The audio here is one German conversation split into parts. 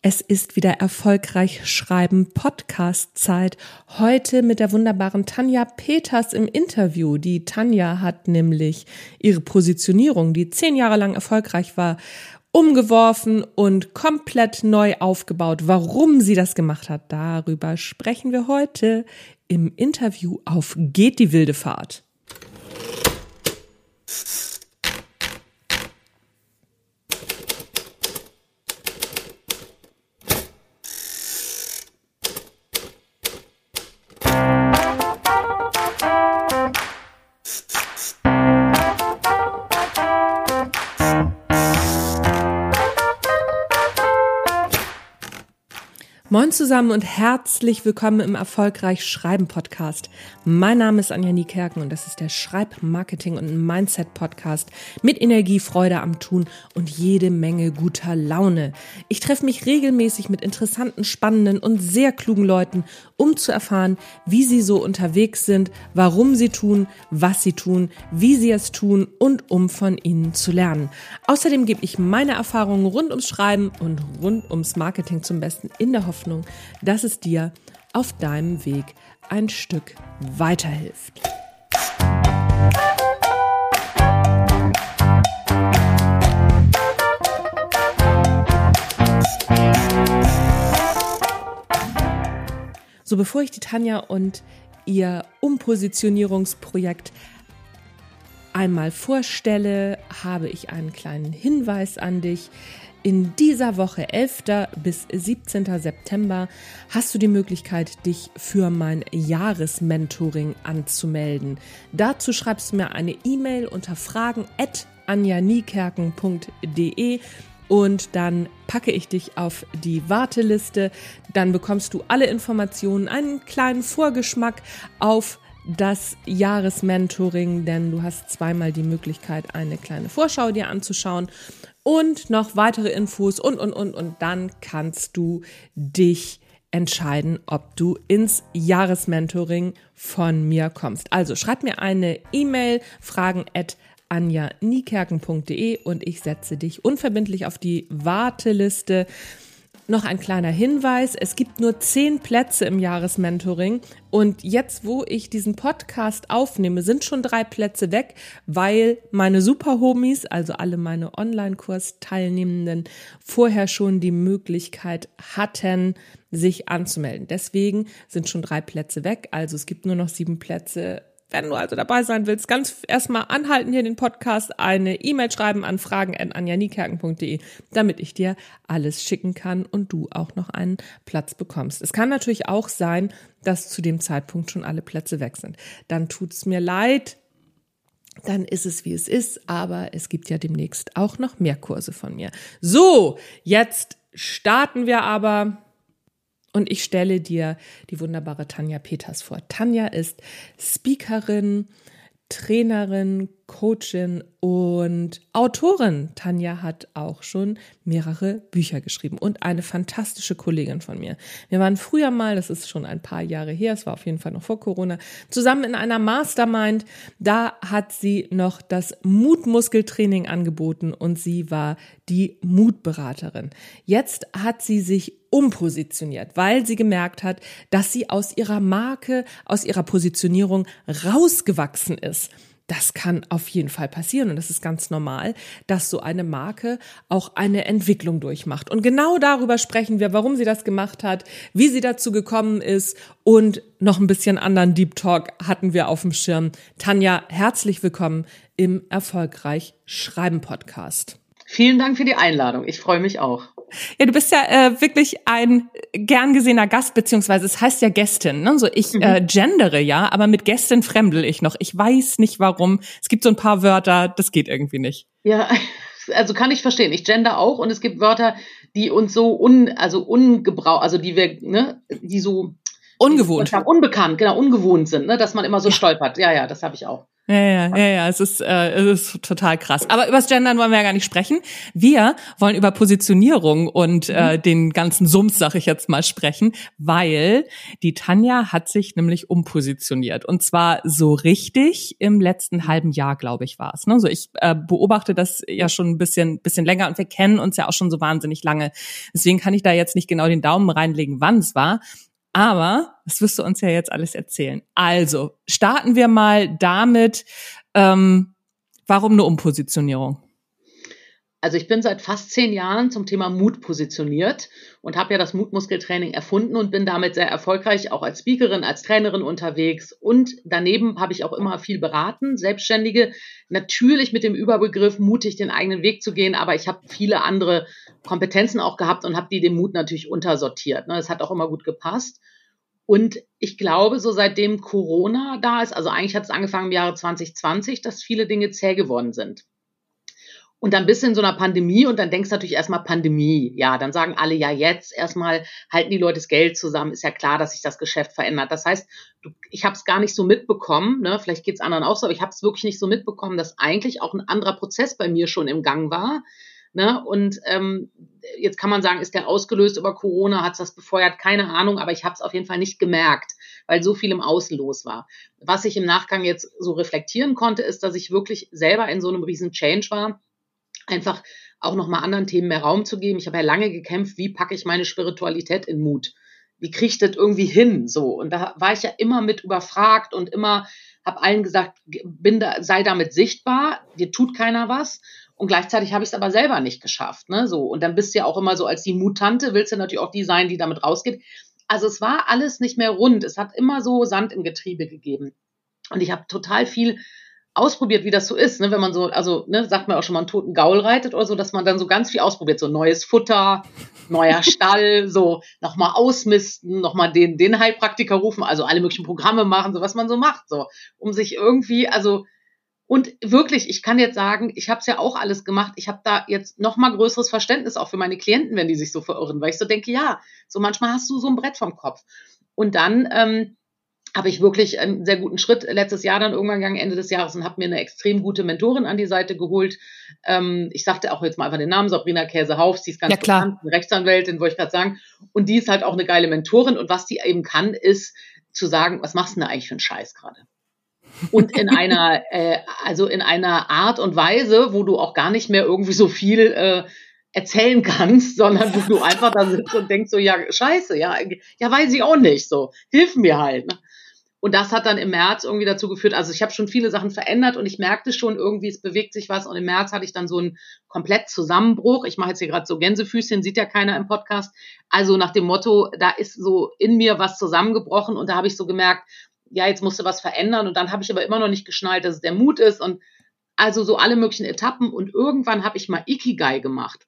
Es ist wieder erfolgreich schreiben Podcast Zeit. Heute mit der wunderbaren Tanja Peters im Interview. Die Tanja hat nämlich ihre Positionierung, die zehn Jahre lang erfolgreich war, umgeworfen und komplett neu aufgebaut. Warum sie das gemacht hat, darüber sprechen wir heute im Interview auf Geht die wilde Fahrt. Moin zusammen und herzlich willkommen im Erfolgreich Schreiben Podcast. Mein Name ist Anja Niekerken und das ist der Schreibmarketing und Mindset Podcast mit Energie, Freude am Tun und jede Menge guter Laune. Ich treffe mich regelmäßig mit interessanten, spannenden und sehr klugen Leuten, um zu erfahren, wie sie so unterwegs sind, warum sie tun, was sie tun, wie sie es tun und um von ihnen zu lernen. Außerdem gebe ich meine Erfahrungen rund ums Schreiben und rund ums Marketing zum Besten in der Hoffnung, Hoffnung, dass es dir auf deinem Weg ein Stück weiterhilft. So, bevor ich die Tanja und ihr Umpositionierungsprojekt einmal vorstelle, habe ich einen kleinen Hinweis an dich. In dieser Woche, 11. bis 17. September, hast du die Möglichkeit, dich für mein Jahresmentoring anzumelden. Dazu schreibst du mir eine E-Mail unter fragen at anjaniekerken.de und dann packe ich dich auf die Warteliste. Dann bekommst du alle Informationen, einen kleinen Vorgeschmack auf das Jahresmentoring, denn du hast zweimal die Möglichkeit, eine kleine Vorschau dir anzuschauen und noch weitere Infos und, und, und. Und dann kannst du dich entscheiden, ob du ins Jahresmentoring von mir kommst. Also schreib mir eine E-Mail, fragen at anjaniekerken.de und ich setze dich unverbindlich auf die Warteliste. Noch ein kleiner Hinweis, es gibt nur zehn Plätze im Jahresmentoring. Und jetzt, wo ich diesen Podcast aufnehme, sind schon drei Plätze weg, weil meine Superhomies, also alle meine Online-Kurs-Teilnehmenden, vorher schon die Möglichkeit hatten, sich anzumelden. Deswegen sind schon drei Plätze weg, also es gibt nur noch sieben Plätze wenn du also dabei sein willst, ganz erstmal anhalten hier den Podcast, eine E-Mail schreiben an fragen.anjanikerken.de, damit ich dir alles schicken kann und du auch noch einen Platz bekommst. Es kann natürlich auch sein, dass zu dem Zeitpunkt schon alle Plätze weg sind. Dann tut's mir leid, dann ist es wie es ist, aber es gibt ja demnächst auch noch mehr Kurse von mir. So, jetzt starten wir aber und ich stelle dir die wunderbare Tanja Peters vor. Tanja ist Speakerin, Trainerin, Coachin und Autorin. Tanja hat auch schon mehrere Bücher geschrieben und eine fantastische Kollegin von mir. Wir waren früher mal, das ist schon ein paar Jahre her, es war auf jeden Fall noch vor Corona, zusammen in einer Mastermind. Da hat sie noch das Mutmuskeltraining angeboten und sie war die Mutberaterin. Jetzt hat sie sich umpositioniert, weil sie gemerkt hat, dass sie aus ihrer Marke, aus ihrer Positionierung rausgewachsen ist. Das kann auf jeden Fall passieren und das ist ganz normal, dass so eine Marke auch eine Entwicklung durchmacht. Und genau darüber sprechen wir, warum sie das gemacht hat, wie sie dazu gekommen ist und noch ein bisschen anderen Deep Talk hatten wir auf dem Schirm. Tanja, herzlich willkommen im Erfolgreich Schreiben Podcast. Vielen Dank für die Einladung. Ich freue mich auch. Ja, du bist ja äh, wirklich ein gern gesehener Gast, beziehungsweise es heißt ja Gästin. Ne? So ich mhm. äh, gendere ja, aber mit Gästin fremdel ich noch. Ich weiß nicht warum. Es gibt so ein paar Wörter, das geht irgendwie nicht. Ja, also kann ich verstehen. Ich gender auch und es gibt Wörter, die uns so un, also ungebrauch, also die wir, ne, die so ungewohnt, die unbekannt, genau, ungewohnt sind, ne, dass man immer so ja. stolpert. Ja, ja, das habe ich auch. Ja, ja, ja, ja, es ist, äh, es ist total krass. Aber übers Gendern wollen wir ja gar nicht sprechen. Wir wollen über Positionierung und äh, mhm. den ganzen Sums, sag ich jetzt mal, sprechen, weil die Tanja hat sich nämlich umpositioniert. Und zwar so richtig im letzten halben Jahr, glaube ich, war es. Ne? So ich äh, beobachte das ja schon ein bisschen, bisschen länger und wir kennen uns ja auch schon so wahnsinnig lange. Deswegen kann ich da jetzt nicht genau den Daumen reinlegen, wann es war. Aber das wirst du uns ja jetzt alles erzählen. Also starten wir mal damit, ähm, warum eine Umpositionierung? Also ich bin seit fast zehn Jahren zum Thema Mut positioniert und habe ja das Mutmuskeltraining erfunden und bin damit sehr erfolgreich auch als Speakerin, als Trainerin unterwegs. Und daneben habe ich auch immer viel beraten, Selbstständige, natürlich mit dem Überbegriff mutig den eigenen Weg zu gehen, aber ich habe viele andere Kompetenzen auch gehabt und habe die dem Mut natürlich untersortiert. Das ne? hat auch immer gut gepasst. Und ich glaube, so seitdem Corona da ist, also eigentlich hat es angefangen im Jahre 2020, dass viele Dinge zäh geworden sind. Und dann bist du in so einer Pandemie und dann denkst du natürlich erstmal Pandemie. Ja, dann sagen alle, ja, jetzt erstmal halten die Leute das Geld zusammen. Ist ja klar, dass sich das Geschäft verändert. Das heißt, du, ich habe es gar nicht so mitbekommen, ne? vielleicht geht's anderen auch so, aber ich habe es wirklich nicht so mitbekommen, dass eigentlich auch ein anderer Prozess bei mir schon im Gang war. Ne? Und ähm, jetzt kann man sagen, ist der ausgelöst über Corona, hat es das befeuert? Keine Ahnung, aber ich habe es auf jeden Fall nicht gemerkt, weil so viel im Außen los war. Was ich im Nachgang jetzt so reflektieren konnte, ist, dass ich wirklich selber in so einem riesen Change war einfach auch nochmal anderen Themen mehr Raum zu geben. Ich habe ja lange gekämpft, wie packe ich meine Spiritualität in Mut? Wie kriege ich das irgendwie hin? So. Und da war ich ja immer mit überfragt und immer habe allen gesagt, bin da, sei damit sichtbar, dir tut keiner was. Und gleichzeitig habe ich es aber selber nicht geschafft. Ne? So. Und dann bist du ja auch immer so als die Mutante, willst du natürlich auch die sein, die damit rausgeht. Also es war alles nicht mehr rund. Es hat immer so Sand im Getriebe gegeben. Und ich habe total viel ausprobiert, wie das so ist, ne? wenn man so, also ne, sagt man auch schon mal einen toten Gaul reitet oder so, dass man dann so ganz viel ausprobiert, so neues Futter, neuer Stall, so nochmal ausmisten, nochmal den, den Heilpraktiker rufen, also alle möglichen Programme machen, so was man so macht, so, um sich irgendwie, also und wirklich, ich kann jetzt sagen, ich habe es ja auch alles gemacht. Ich habe da jetzt noch mal größeres Verständnis auch für meine Klienten, wenn die sich so verirren, weil ich so denke, ja, so manchmal hast du so ein Brett vom Kopf. Und dann ähm, habe ich wirklich einen sehr guten Schritt letztes Jahr dann irgendwann gegangen, Ende des Jahres, und habe mir eine extrem gute Mentorin an die Seite geholt. Ähm, ich sagte auch jetzt mal einfach den Namen, Sabrina Käsehauf, sie ist ganz ja, klar. bekannt, eine Rechtsanwältin, wollte ich gerade sagen. Und die ist halt auch eine geile Mentorin. Und was die eben kann, ist zu sagen, was machst du denn eigentlich für einen Scheiß gerade? Und in einer, äh, also in einer Art und Weise, wo du auch gar nicht mehr irgendwie so viel äh, erzählen kannst, sondern wo du einfach da sitzt und denkst so, ja, scheiße, ja, ja, weiß ich auch nicht, so, hilf mir halt. Ne? Und das hat dann im März irgendwie dazu geführt, also ich habe schon viele Sachen verändert und ich merkte schon irgendwie, es bewegt sich was. Und im März hatte ich dann so einen komplett Zusammenbruch. Ich mache jetzt hier gerade so Gänsefüßchen, sieht ja keiner im Podcast. Also nach dem Motto, da ist so in mir was zusammengebrochen und da habe ich so gemerkt, ja, jetzt musste was verändern. Und dann habe ich aber immer noch nicht geschnallt, dass es der Mut ist und also so alle möglichen Etappen. Und irgendwann habe ich mal Ikigai gemacht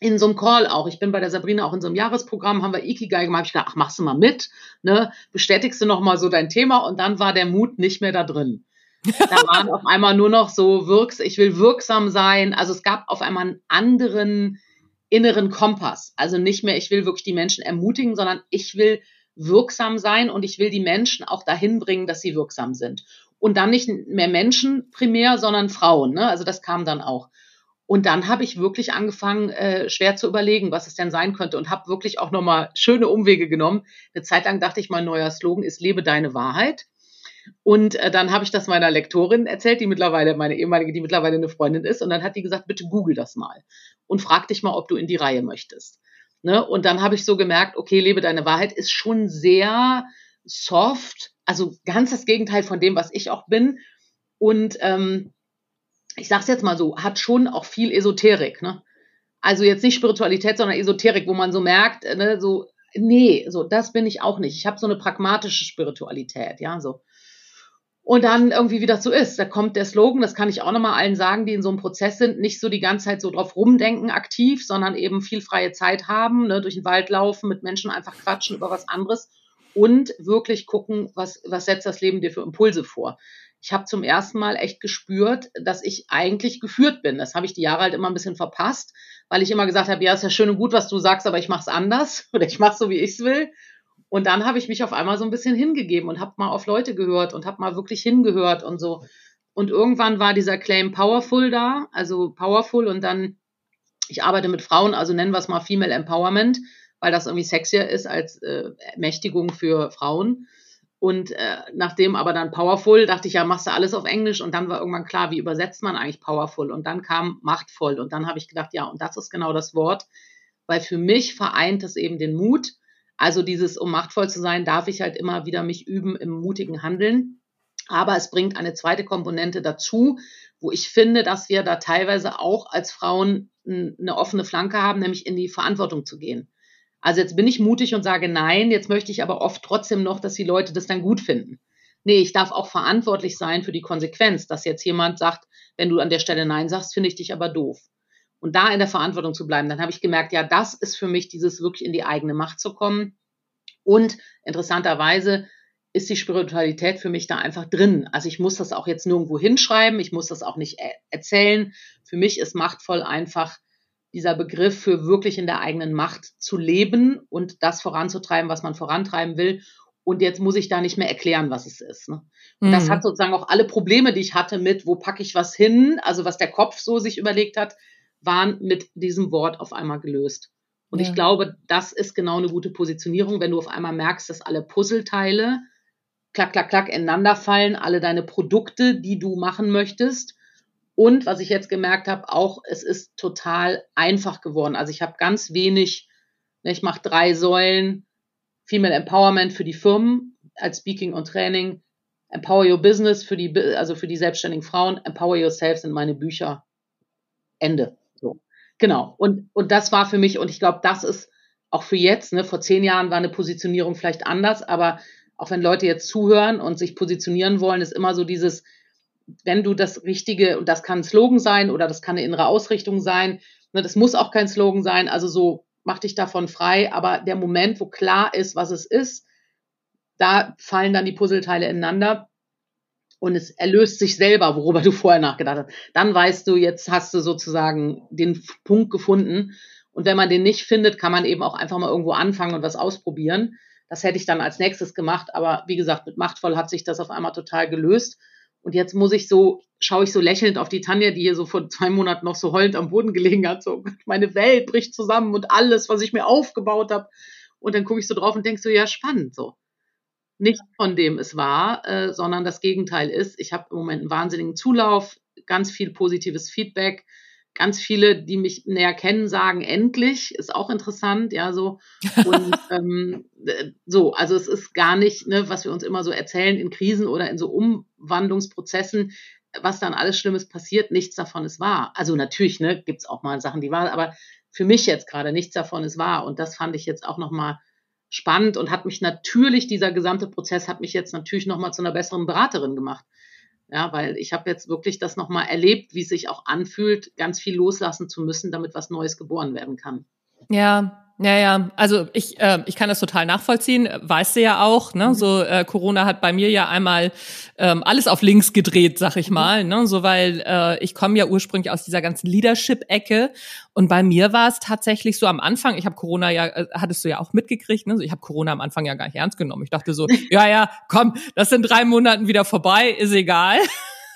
in so einem Call auch. Ich bin bei der Sabrina auch in so einem Jahresprogramm, haben wir Ikigai gemacht. Ich gedacht, ach, machst du mal mit, ne? Bestätigst du noch mal so dein Thema und dann war der Mut nicht mehr da drin. Da waren auf einmal nur noch so wirks, ich will wirksam sein. Also es gab auf einmal einen anderen inneren Kompass. Also nicht mehr, ich will wirklich die Menschen ermutigen, sondern ich will wirksam sein und ich will die Menschen auch dahin bringen, dass sie wirksam sind. Und dann nicht mehr Menschen primär, sondern Frauen. Ne? Also das kam dann auch. Und dann habe ich wirklich angefangen, äh, schwer zu überlegen, was es denn sein könnte und habe wirklich auch nochmal schöne Umwege genommen. Eine Zeit lang dachte ich, mein neuer Slogan ist Lebe deine Wahrheit. Und äh, dann habe ich das meiner Lektorin erzählt, die mittlerweile, meine ehemalige, die mittlerweile eine Freundin ist. Und dann hat die gesagt, bitte google das mal und frag dich mal, ob du in die Reihe möchtest. Ne? Und dann habe ich so gemerkt, okay, Lebe deine Wahrheit ist schon sehr soft, also ganz das Gegenteil von dem, was ich auch bin. Und ähm, ich sag's jetzt mal so, hat schon auch viel Esoterik, ne? Also jetzt nicht Spiritualität, sondern Esoterik, wo man so merkt, äh, ne, so, nee, so, das bin ich auch nicht. Ich habe so eine pragmatische Spiritualität, ja, so. Und dann irgendwie, wie das so ist, da kommt der Slogan, das kann ich auch nochmal allen sagen, die in so einem Prozess sind, nicht so die ganze Zeit so drauf rumdenken aktiv, sondern eben viel freie Zeit haben, ne, durch den Wald laufen, mit Menschen einfach quatschen über was anderes und wirklich gucken, was, was setzt das Leben dir für Impulse vor ich habe zum ersten Mal echt gespürt, dass ich eigentlich geführt bin. Das habe ich die Jahre halt immer ein bisschen verpasst, weil ich immer gesagt habe, ja, ist ja schön und gut, was du sagst, aber ich mache es anders oder ich mache so, wie ich es will. Und dann habe ich mich auf einmal so ein bisschen hingegeben und habe mal auf Leute gehört und habe mal wirklich hingehört und so. und irgendwann war dieser Claim Powerful da, also Powerful und dann, ich arbeite mit Frauen, also nennen wir es mal Female Empowerment, weil das irgendwie sexier ist als äh, Ermächtigung für Frauen. Und äh, nachdem aber dann Powerful, dachte ich, ja, machst du alles auf Englisch. Und dann war irgendwann klar, wie übersetzt man eigentlich Powerful? Und dann kam Machtvoll. Und dann habe ich gedacht, ja, und das ist genau das Wort, weil für mich vereint es eben den Mut. Also dieses, um machtvoll zu sein, darf ich halt immer wieder mich üben im mutigen Handeln. Aber es bringt eine zweite Komponente dazu, wo ich finde, dass wir da teilweise auch als Frauen eine offene Flanke haben, nämlich in die Verantwortung zu gehen. Also jetzt bin ich mutig und sage nein, jetzt möchte ich aber oft trotzdem noch, dass die Leute das dann gut finden. Nee, ich darf auch verantwortlich sein für die Konsequenz, dass jetzt jemand sagt, wenn du an der Stelle nein sagst, finde ich dich aber doof. Und da in der Verantwortung zu bleiben, dann habe ich gemerkt, ja, das ist für mich dieses wirklich in die eigene Macht zu kommen. Und interessanterweise ist die Spiritualität für mich da einfach drin. Also ich muss das auch jetzt nirgendwo hinschreiben, ich muss das auch nicht e-, erzählen. Für mich ist machtvoll einfach dieser Begriff für wirklich in der eigenen Macht zu leben und das voranzutreiben, was man vorantreiben will. Und jetzt muss ich da nicht mehr erklären, was es ist. Ne? Und mhm. das hat sozusagen auch alle Probleme, die ich hatte mit, wo packe ich was hin, also was der Kopf so sich überlegt hat, waren mit diesem Wort auf einmal gelöst. Und ja. ich glaube, das ist genau eine gute Positionierung, wenn du auf einmal merkst, dass alle Puzzleteile klack, klack, klack ineinander fallen, alle deine Produkte, die du machen möchtest, und was ich jetzt gemerkt habe, auch es ist total einfach geworden. Also ich habe ganz wenig, ne, ich mache drei Säulen, Female Empowerment für die Firmen als Speaking und Training, Empower Your Business für die, also für die selbstständigen Frauen, Empower Yourself sind meine Bücher. Ende. So. Genau. Und, und das war für mich, und ich glaube, das ist auch für jetzt, ne, vor zehn Jahren war eine Positionierung vielleicht anders, aber auch wenn Leute jetzt zuhören und sich positionieren wollen, ist immer so dieses, wenn du das Richtige, und das kann ein Slogan sein oder das kann eine innere Ausrichtung sein, ne, das muss auch kein Slogan sein, also so mach dich davon frei, aber der Moment, wo klar ist, was es ist, da fallen dann die Puzzleteile ineinander und es erlöst sich selber, worüber du vorher nachgedacht hast. Dann weißt du, jetzt hast du sozusagen den Punkt gefunden. Und wenn man den nicht findet, kann man eben auch einfach mal irgendwo anfangen und was ausprobieren. Das hätte ich dann als nächstes gemacht. Aber wie gesagt, mit Machtvoll hat sich das auf einmal total gelöst. Und jetzt muss ich so, schaue ich so lächelnd auf die Tanja, die hier so vor zwei Monaten noch so heulend am Boden gelegen hat. So, meine Welt bricht zusammen und alles, was ich mir aufgebaut habe. Und dann gucke ich so drauf und denke so, ja, spannend so. Nicht von dem es war, äh, sondern das Gegenteil ist. Ich habe im Moment einen wahnsinnigen Zulauf, ganz viel positives Feedback ganz viele, die mich näher kennen, sagen endlich, ist auch interessant, ja, so. Und ähm, so, also es ist gar nicht, ne, was wir uns immer so erzählen in Krisen oder in so Umwandlungsprozessen, was dann alles Schlimmes passiert, nichts davon ist wahr. Also natürlich, ne, gibt's auch mal Sachen, die wahr, aber für mich jetzt gerade nichts davon ist wahr. Und das fand ich jetzt auch nochmal spannend und hat mich natürlich, dieser gesamte Prozess hat mich jetzt natürlich nochmal zu einer besseren Beraterin gemacht. Ja, weil ich habe jetzt wirklich das nochmal erlebt, wie es sich auch anfühlt, ganz viel loslassen zu müssen, damit was Neues geboren werden kann. Ja, ja, ja, also ich, äh, ich kann das total nachvollziehen, weißt du ja auch, ne? Mhm. So äh, Corona hat bei mir ja einmal ähm, alles auf links gedreht, sag ich mhm. mal, ne? So weil äh, ich komme ja ursprünglich aus dieser ganzen Leadership-Ecke und bei mir war es tatsächlich so am Anfang, ich habe Corona ja, äh, hattest du ja auch mitgekriegt, ne? So, ich habe Corona am Anfang ja gar nicht ernst genommen. Ich dachte so, ja, ja, komm, das sind drei Monaten wieder vorbei, ist egal.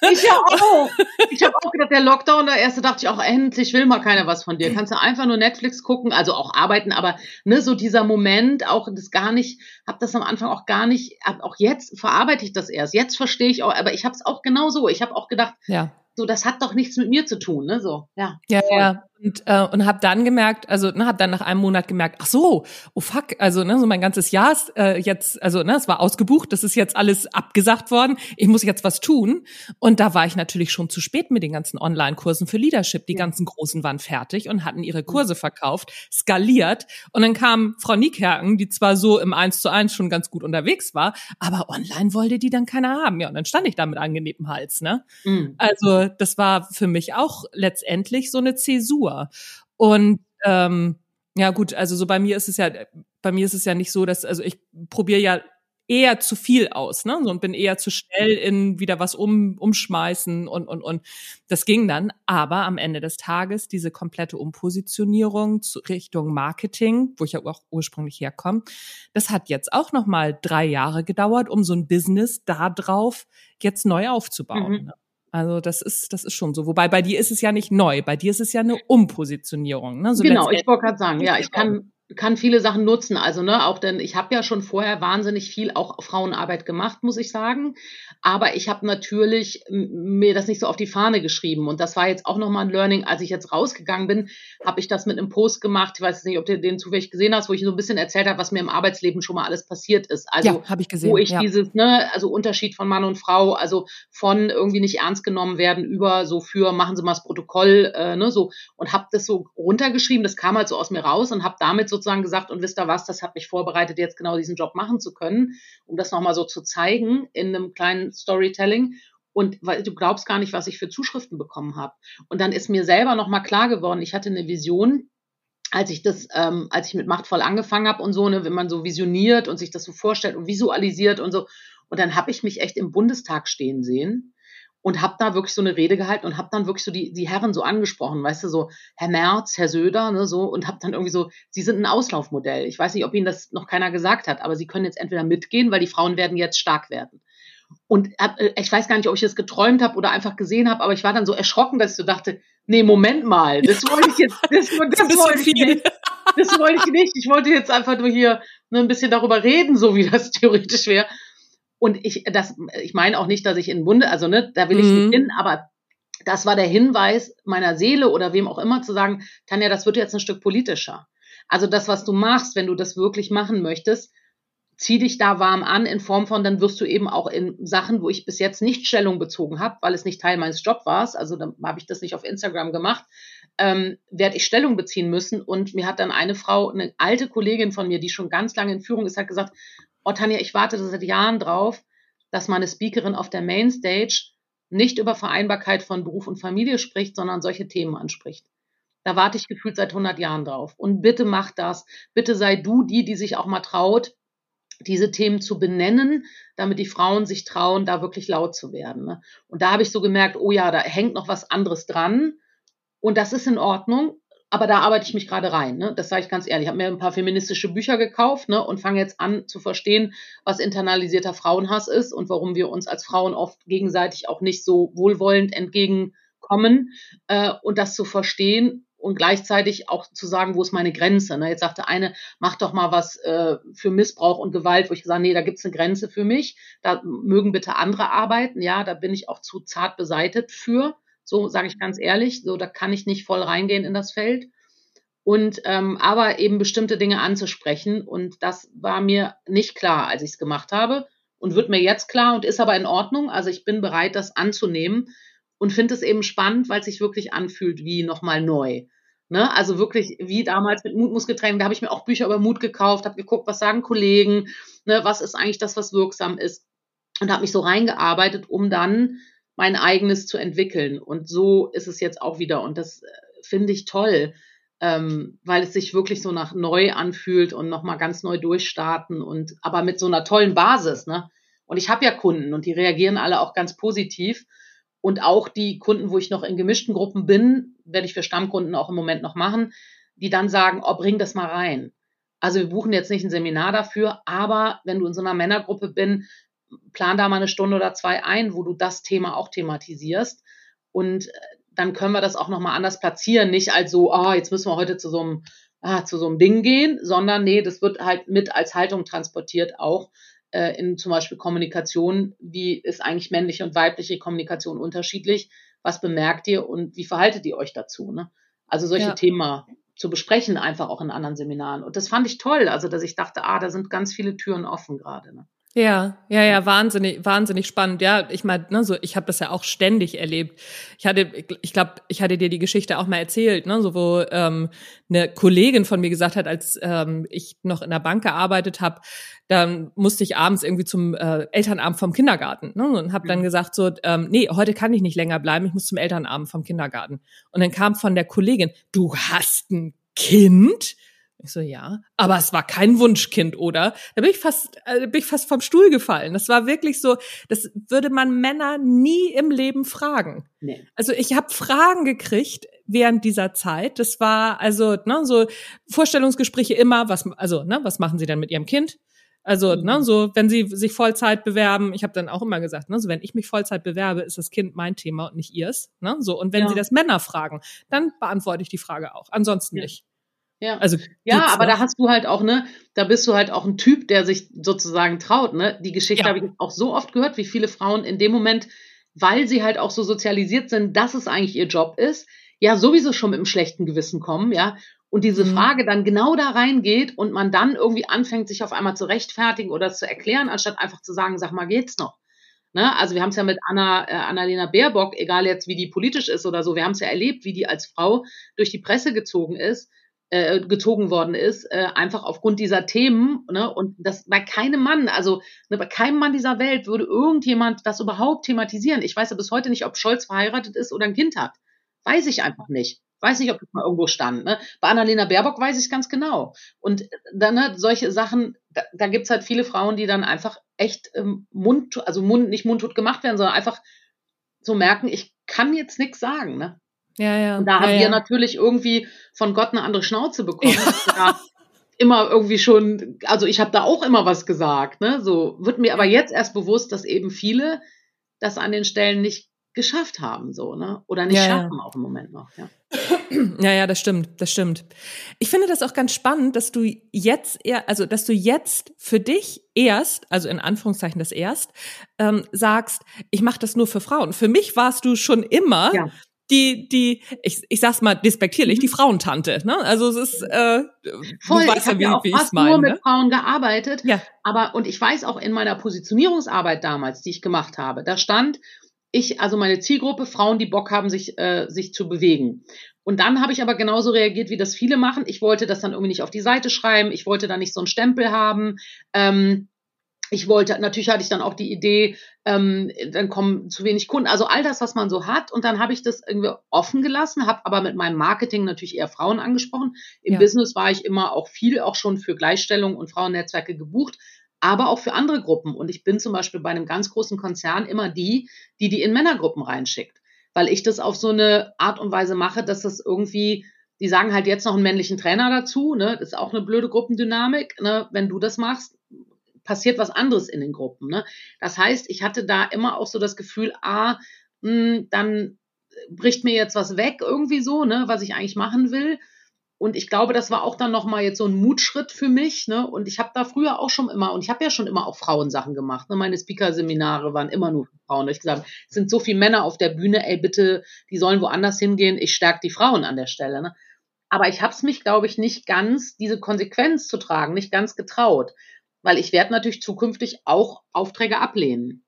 Ich ja auch. Ich habe auch gedacht, der Lockdown, der erste dachte ich auch, endlich will mal keiner was von dir. Kannst du einfach nur Netflix gucken, also auch arbeiten, aber ne, so dieser Moment, auch das gar nicht, habe das am Anfang auch gar nicht, auch jetzt verarbeite ich das erst. Jetzt verstehe ich auch, aber ich habe es auch genauso. Ich habe auch gedacht, ja. so das hat doch nichts mit mir zu tun, ne? So, ja. Ja, ja und, äh, und habe dann gemerkt, also ne, habe dann nach einem Monat gemerkt, ach so, oh fuck, also ne, so mein ganzes Jahr ist äh, jetzt, also ne, es war ausgebucht, das ist jetzt alles abgesagt worden, ich muss jetzt was tun. Und da war ich natürlich schon zu spät mit den ganzen Online-Kursen für Leadership. Die ja. ganzen Großen waren fertig und hatten ihre Kurse verkauft, skaliert. Und dann kam Frau Niekerken, die zwar so im Eins zu eins schon ganz gut unterwegs war, aber online wollte die dann keiner haben. Ja, und dann stand ich da mit angenehmtem Hals, ne? Mhm. Also das war für mich auch letztendlich so eine Zäsur. Natur. Und ähm, ja gut, also so bei mir ist es ja, bei mir ist es ja nicht so, dass, also ich probiere ja eher zu viel aus, ne? Und bin eher zu schnell in wieder was um, umschmeißen und, und, und das ging dann. Aber am Ende des Tages diese komplette Umpositionierung zu Richtung Marketing, wo ich ja auch ursprünglich herkomme, das hat jetzt auch nochmal drei Jahre gedauert, um so ein Business da drauf jetzt neu aufzubauen. Mhm. Ne? Also das ist, das ist schon so. Wobei bei dir ist es ja nicht neu, bei dir ist es ja eine Umpositionierung. Ne? So genau, ich wollte gerade sagen, ja, ich kann, kann viele Sachen nutzen. Also, ne, auch denn ich habe ja schon vorher wahnsinnig viel auch Frauenarbeit gemacht, muss ich sagen. Aber ich habe natürlich mir das nicht so auf die Fahne geschrieben. Und das war jetzt auch nochmal ein Learning. Als ich jetzt rausgegangen bin, habe ich das mit einem Post gemacht. Ich weiß nicht, ob du den zufällig gesehen hast, wo ich so ein bisschen erzählt habe, was mir im Arbeitsleben schon mal alles passiert ist. Also, ja, habe ich gesehen. Wo ich ja. dieses, ne, also Unterschied von Mann und Frau, also von irgendwie nicht ernst genommen werden über so für, machen Sie mal das Protokoll, äh, ne, so. Und habe das so runtergeschrieben. Das kam halt so aus mir raus und habe damit so sozusagen gesagt, und wisst ihr was, das hat mich vorbereitet, jetzt genau diesen Job machen zu können, um das nochmal so zu zeigen in einem kleinen Storytelling. Und weil du glaubst gar nicht, was ich für Zuschriften bekommen habe. Und dann ist mir selber nochmal klar geworden, ich hatte eine Vision, als ich das, ähm, als ich mit Machtvoll angefangen habe und so, ne, wenn man so visioniert und sich das so vorstellt und visualisiert und so. Und dann habe ich mich echt im Bundestag stehen sehen und habe da wirklich so eine Rede gehalten und habe dann wirklich so die, die Herren so angesprochen, weißt du, so Herr Merz, Herr Söder, ne, so und habe dann irgendwie so, sie sind ein Auslaufmodell. Ich weiß nicht, ob Ihnen das noch keiner gesagt hat, aber Sie können jetzt entweder mitgehen, weil die Frauen werden jetzt stark werden. Und hab, äh, ich weiß gar nicht, ob ich das geträumt habe oder einfach gesehen habe, aber ich war dann so erschrocken, dass ich so dachte, nee, Moment mal, das wollte ich jetzt, das, das, das wollte ich nicht. Das wollte ich nicht. Ich wollte jetzt einfach nur hier ne, ein bisschen darüber reden, so wie das theoretisch wäre. Und ich, das, ich meine auch nicht, dass ich in Bunde, also ne, da will ich mhm. nicht hin, aber das war der Hinweis meiner Seele oder wem auch immer zu sagen, Tanja, das wird jetzt ein Stück politischer. Also das, was du machst, wenn du das wirklich machen möchtest, zieh dich da warm an in Form von, dann wirst du eben auch in Sachen, wo ich bis jetzt nicht Stellung bezogen habe, weil es nicht Teil meines Jobs war, also dann habe ich das nicht auf Instagram gemacht, ähm, werde ich Stellung beziehen müssen. Und mir hat dann eine Frau, eine alte Kollegin von mir, die schon ganz lange in Führung ist, hat gesagt, oh Tanja, ich warte seit Jahren drauf, dass meine Speakerin auf der Mainstage nicht über Vereinbarkeit von Beruf und Familie spricht, sondern solche Themen anspricht. Da warte ich gefühlt seit 100 Jahren drauf. Und bitte mach das. Bitte sei du die, die sich auch mal traut, diese Themen zu benennen, damit die Frauen sich trauen, da wirklich laut zu werden. Ne? Und da habe ich so gemerkt, oh ja, da hängt noch was anderes dran. Und das ist in Ordnung aber da arbeite ich mich gerade rein. Ne? Das sage ich ganz ehrlich. Ich habe mir ein paar feministische Bücher gekauft ne? und fange jetzt an zu verstehen, was internalisierter Frauenhass ist und warum wir uns als Frauen oft gegenseitig auch nicht so wohlwollend entgegenkommen äh, und das zu verstehen und gleichzeitig auch zu sagen, wo ist meine Grenze. Ne? Jetzt sagte eine, mach doch mal was äh, für Missbrauch und Gewalt, wo ich gesagt nee, da gibt's eine Grenze für mich. Da mögen bitte andere arbeiten. Ja, da bin ich auch zu zart beseitet für. So sage ich ganz ehrlich, so da kann ich nicht voll reingehen in das Feld. Und ähm, aber eben bestimmte Dinge anzusprechen. Und das war mir nicht klar, als ich es gemacht habe. Und wird mir jetzt klar und ist aber in Ordnung. Also ich bin bereit, das anzunehmen und finde es eben spannend, weil es sich wirklich anfühlt wie nochmal neu. Ne? Also wirklich wie damals mit Mutmuskeltraining, da habe ich mir auch Bücher über Mut gekauft, habe geguckt, was sagen Kollegen, ne? was ist eigentlich das, was wirksam ist und habe mich so reingearbeitet, um dann mein eigenes zu entwickeln. Und so ist es jetzt auch wieder. Und das äh, finde ich toll, ähm, weil es sich wirklich so nach neu anfühlt und nochmal ganz neu durchstarten und aber mit so einer tollen Basis. Ne? Und ich habe ja Kunden und die reagieren alle auch ganz positiv. Und auch die Kunden, wo ich noch in gemischten Gruppen bin, werde ich für Stammkunden auch im Moment noch machen, die dann sagen, oh, bring das mal rein. Also wir buchen jetzt nicht ein Seminar dafür, aber wenn du in so einer Männergruppe bin, plan da mal eine Stunde oder zwei ein, wo du das Thema auch thematisierst. Und äh, dann können wir das auch nochmal anders platzieren. Nicht als so, ah, oh, jetzt müssen wir heute zu so einem, ah, zu so einem Ding gehen, sondern nee, das wird halt mit als Haltung transportiert auch äh, in zum Beispiel Kommunikation. Wie ist eigentlich männliche und weibliche Kommunikation unterschiedlich? Was bemerkt ihr und wie verhaltet ihr euch dazu? Ne? Also solche ja. Themen zu besprechen, einfach auch in anderen Seminaren. Und das fand ich toll, also dass ich dachte, ah, da sind ganz viele Türen offen gerade. Ne? Ja, ja, ja, wahnsinnig, wahnsinnig spannend. Ja, ich meine, ne, so ich habe das ja auch ständig erlebt. Ich hatte, ich glaube, ich hatte dir die Geschichte auch mal erzählt, ne, so wo ähm, eine Kollegin von mir gesagt hat, als ähm, ich noch in der Bank gearbeitet habe, dann musste ich abends irgendwie zum äh, Elternabend vom Kindergarten ne, und habe dann mhm. gesagt so, ähm, nee, heute kann ich nicht länger bleiben, ich muss zum Elternabend vom Kindergarten. Und dann kam von der Kollegin, du hast ein Kind? Ich so, ja. Aber es war kein Wunschkind, oder? Da bin ich fast, äh, bin ich fast vom Stuhl gefallen. Das war wirklich so, das würde man Männer nie im Leben fragen. Nee. Also ich habe Fragen gekriegt während dieser Zeit. Das war also, ne, so Vorstellungsgespräche immer, was, also, ne, was machen sie denn mit ihrem Kind? Also, mhm. ne, so, wenn sie sich Vollzeit bewerben, ich habe dann auch immer gesagt, ne, so, wenn ich mich Vollzeit bewerbe, ist das Kind mein Thema und nicht ihrs. Ne, so, und wenn ja. sie das Männer fragen, dann beantworte ich die Frage auch. Ansonsten ja. nicht. Ja, also ja, aber da hast du halt auch, ne, da bist du halt auch ein Typ, der sich sozusagen traut, ne? Die Geschichte ja. habe ich auch so oft gehört, wie viele Frauen in dem Moment, weil sie halt auch so sozialisiert sind, dass es eigentlich ihr Job ist, ja sowieso schon mit einem schlechten Gewissen kommen, ja, und diese mhm. Frage dann genau da reingeht und man dann irgendwie anfängt, sich auf einmal zu rechtfertigen oder zu erklären, anstatt einfach zu sagen, sag mal, geht's noch? Ne? Also wir haben es ja mit Anna, äh, Annalena Baerbock, egal jetzt wie die politisch ist oder so, wir haben es ja erlebt, wie die als Frau durch die Presse gezogen ist, äh, gezogen worden ist, äh, einfach aufgrund dieser Themen. Ne? Und das bei keinem Mann, also ne, bei keinem Mann dieser Welt würde irgendjemand das überhaupt thematisieren. Ich weiß ja bis heute nicht, ob Scholz verheiratet ist oder ein Kind hat. Weiß ich einfach nicht. Weiß nicht, ob das mal irgendwo stand. Ne? Bei Annalena Baerbock weiß ich es ganz genau. Und dann ne, solche Sachen, da, da gibt es halt viele Frauen, die dann einfach echt ähm, Mund, also Mund, nicht mundtot gemacht werden, sondern einfach so merken, ich kann jetzt nichts sagen. Ne? Ja, ja. Und da ja, haben ja. wir natürlich irgendwie von Gott eine andere Schnauze bekommen. Ja. immer irgendwie schon, also ich habe da auch immer was gesagt, ne? So wird mir aber jetzt erst bewusst, dass eben viele das an den Stellen nicht geschafft haben, so, ne? Oder nicht ja, schaffen ja. auch im Moment noch, ja. Ja, ja, das stimmt, das stimmt. Ich finde das auch ganz spannend, dass du jetzt eher, also dass du jetzt für dich erst, also in Anführungszeichen das erst, ähm, sagst, ich mache das nur für Frauen. Für mich warst du schon immer ja. Die, die, ich, ich sag's mal despektierlich, mhm. die Frauentante. Ne? Also es ist, äh, Voll, du weißt ich ja, wie, ja auch fast meine, nur mit ne? Frauen gearbeitet. Ja. Aber und ich weiß auch in meiner Positionierungsarbeit damals, die ich gemacht habe, da stand ich, also meine Zielgruppe, Frauen, die Bock haben, sich, äh, sich zu bewegen. Und dann habe ich aber genauso reagiert, wie das viele machen. Ich wollte das dann irgendwie nicht auf die Seite schreiben. Ich wollte da nicht so einen Stempel haben. Ähm, ich wollte, natürlich hatte ich dann auch die Idee, ähm, dann kommen zu wenig Kunden. Also all das, was man so hat. Und dann habe ich das irgendwie offen gelassen, habe aber mit meinem Marketing natürlich eher Frauen angesprochen. Im ja. Business war ich immer auch viel auch schon für Gleichstellung und Frauennetzwerke gebucht aber auch für andere Gruppen. Und ich bin zum Beispiel bei einem ganz großen Konzern immer die, die die in Männergruppen reinschickt, weil ich das auf so eine Art und Weise mache, dass das irgendwie, die sagen halt jetzt noch einen männlichen Trainer dazu, ne? Das ist auch eine blöde Gruppendynamik, ne? Wenn du das machst, passiert was anderes in den Gruppen, ne? Das heißt, ich hatte da immer auch so das Gefühl, ah, mh, hm, dann bricht mir jetzt was weg irgendwie so, ne, was ich eigentlich machen will. Und ich glaube, das war auch dann nochmal jetzt so ein Mutschritt für mich. Ne? Und ich habe da früher auch schon immer, und ich habe ja schon immer auch Frauensachen gemacht. Ne? Meine Speaker-Seminare waren immer nur Frauen. Da ich gesagt, es sind so viele Männer auf der Bühne, ey, bitte, die sollen woanders hingehen. Ich stärke die Frauen an der Stelle. Ne? Aber ich habe es mich, glaube ich, nicht ganz, diese Konsequenz zu tragen, nicht ganz getraut. Weil ich werde natürlich zukünftig auch Aufträge ablehnen.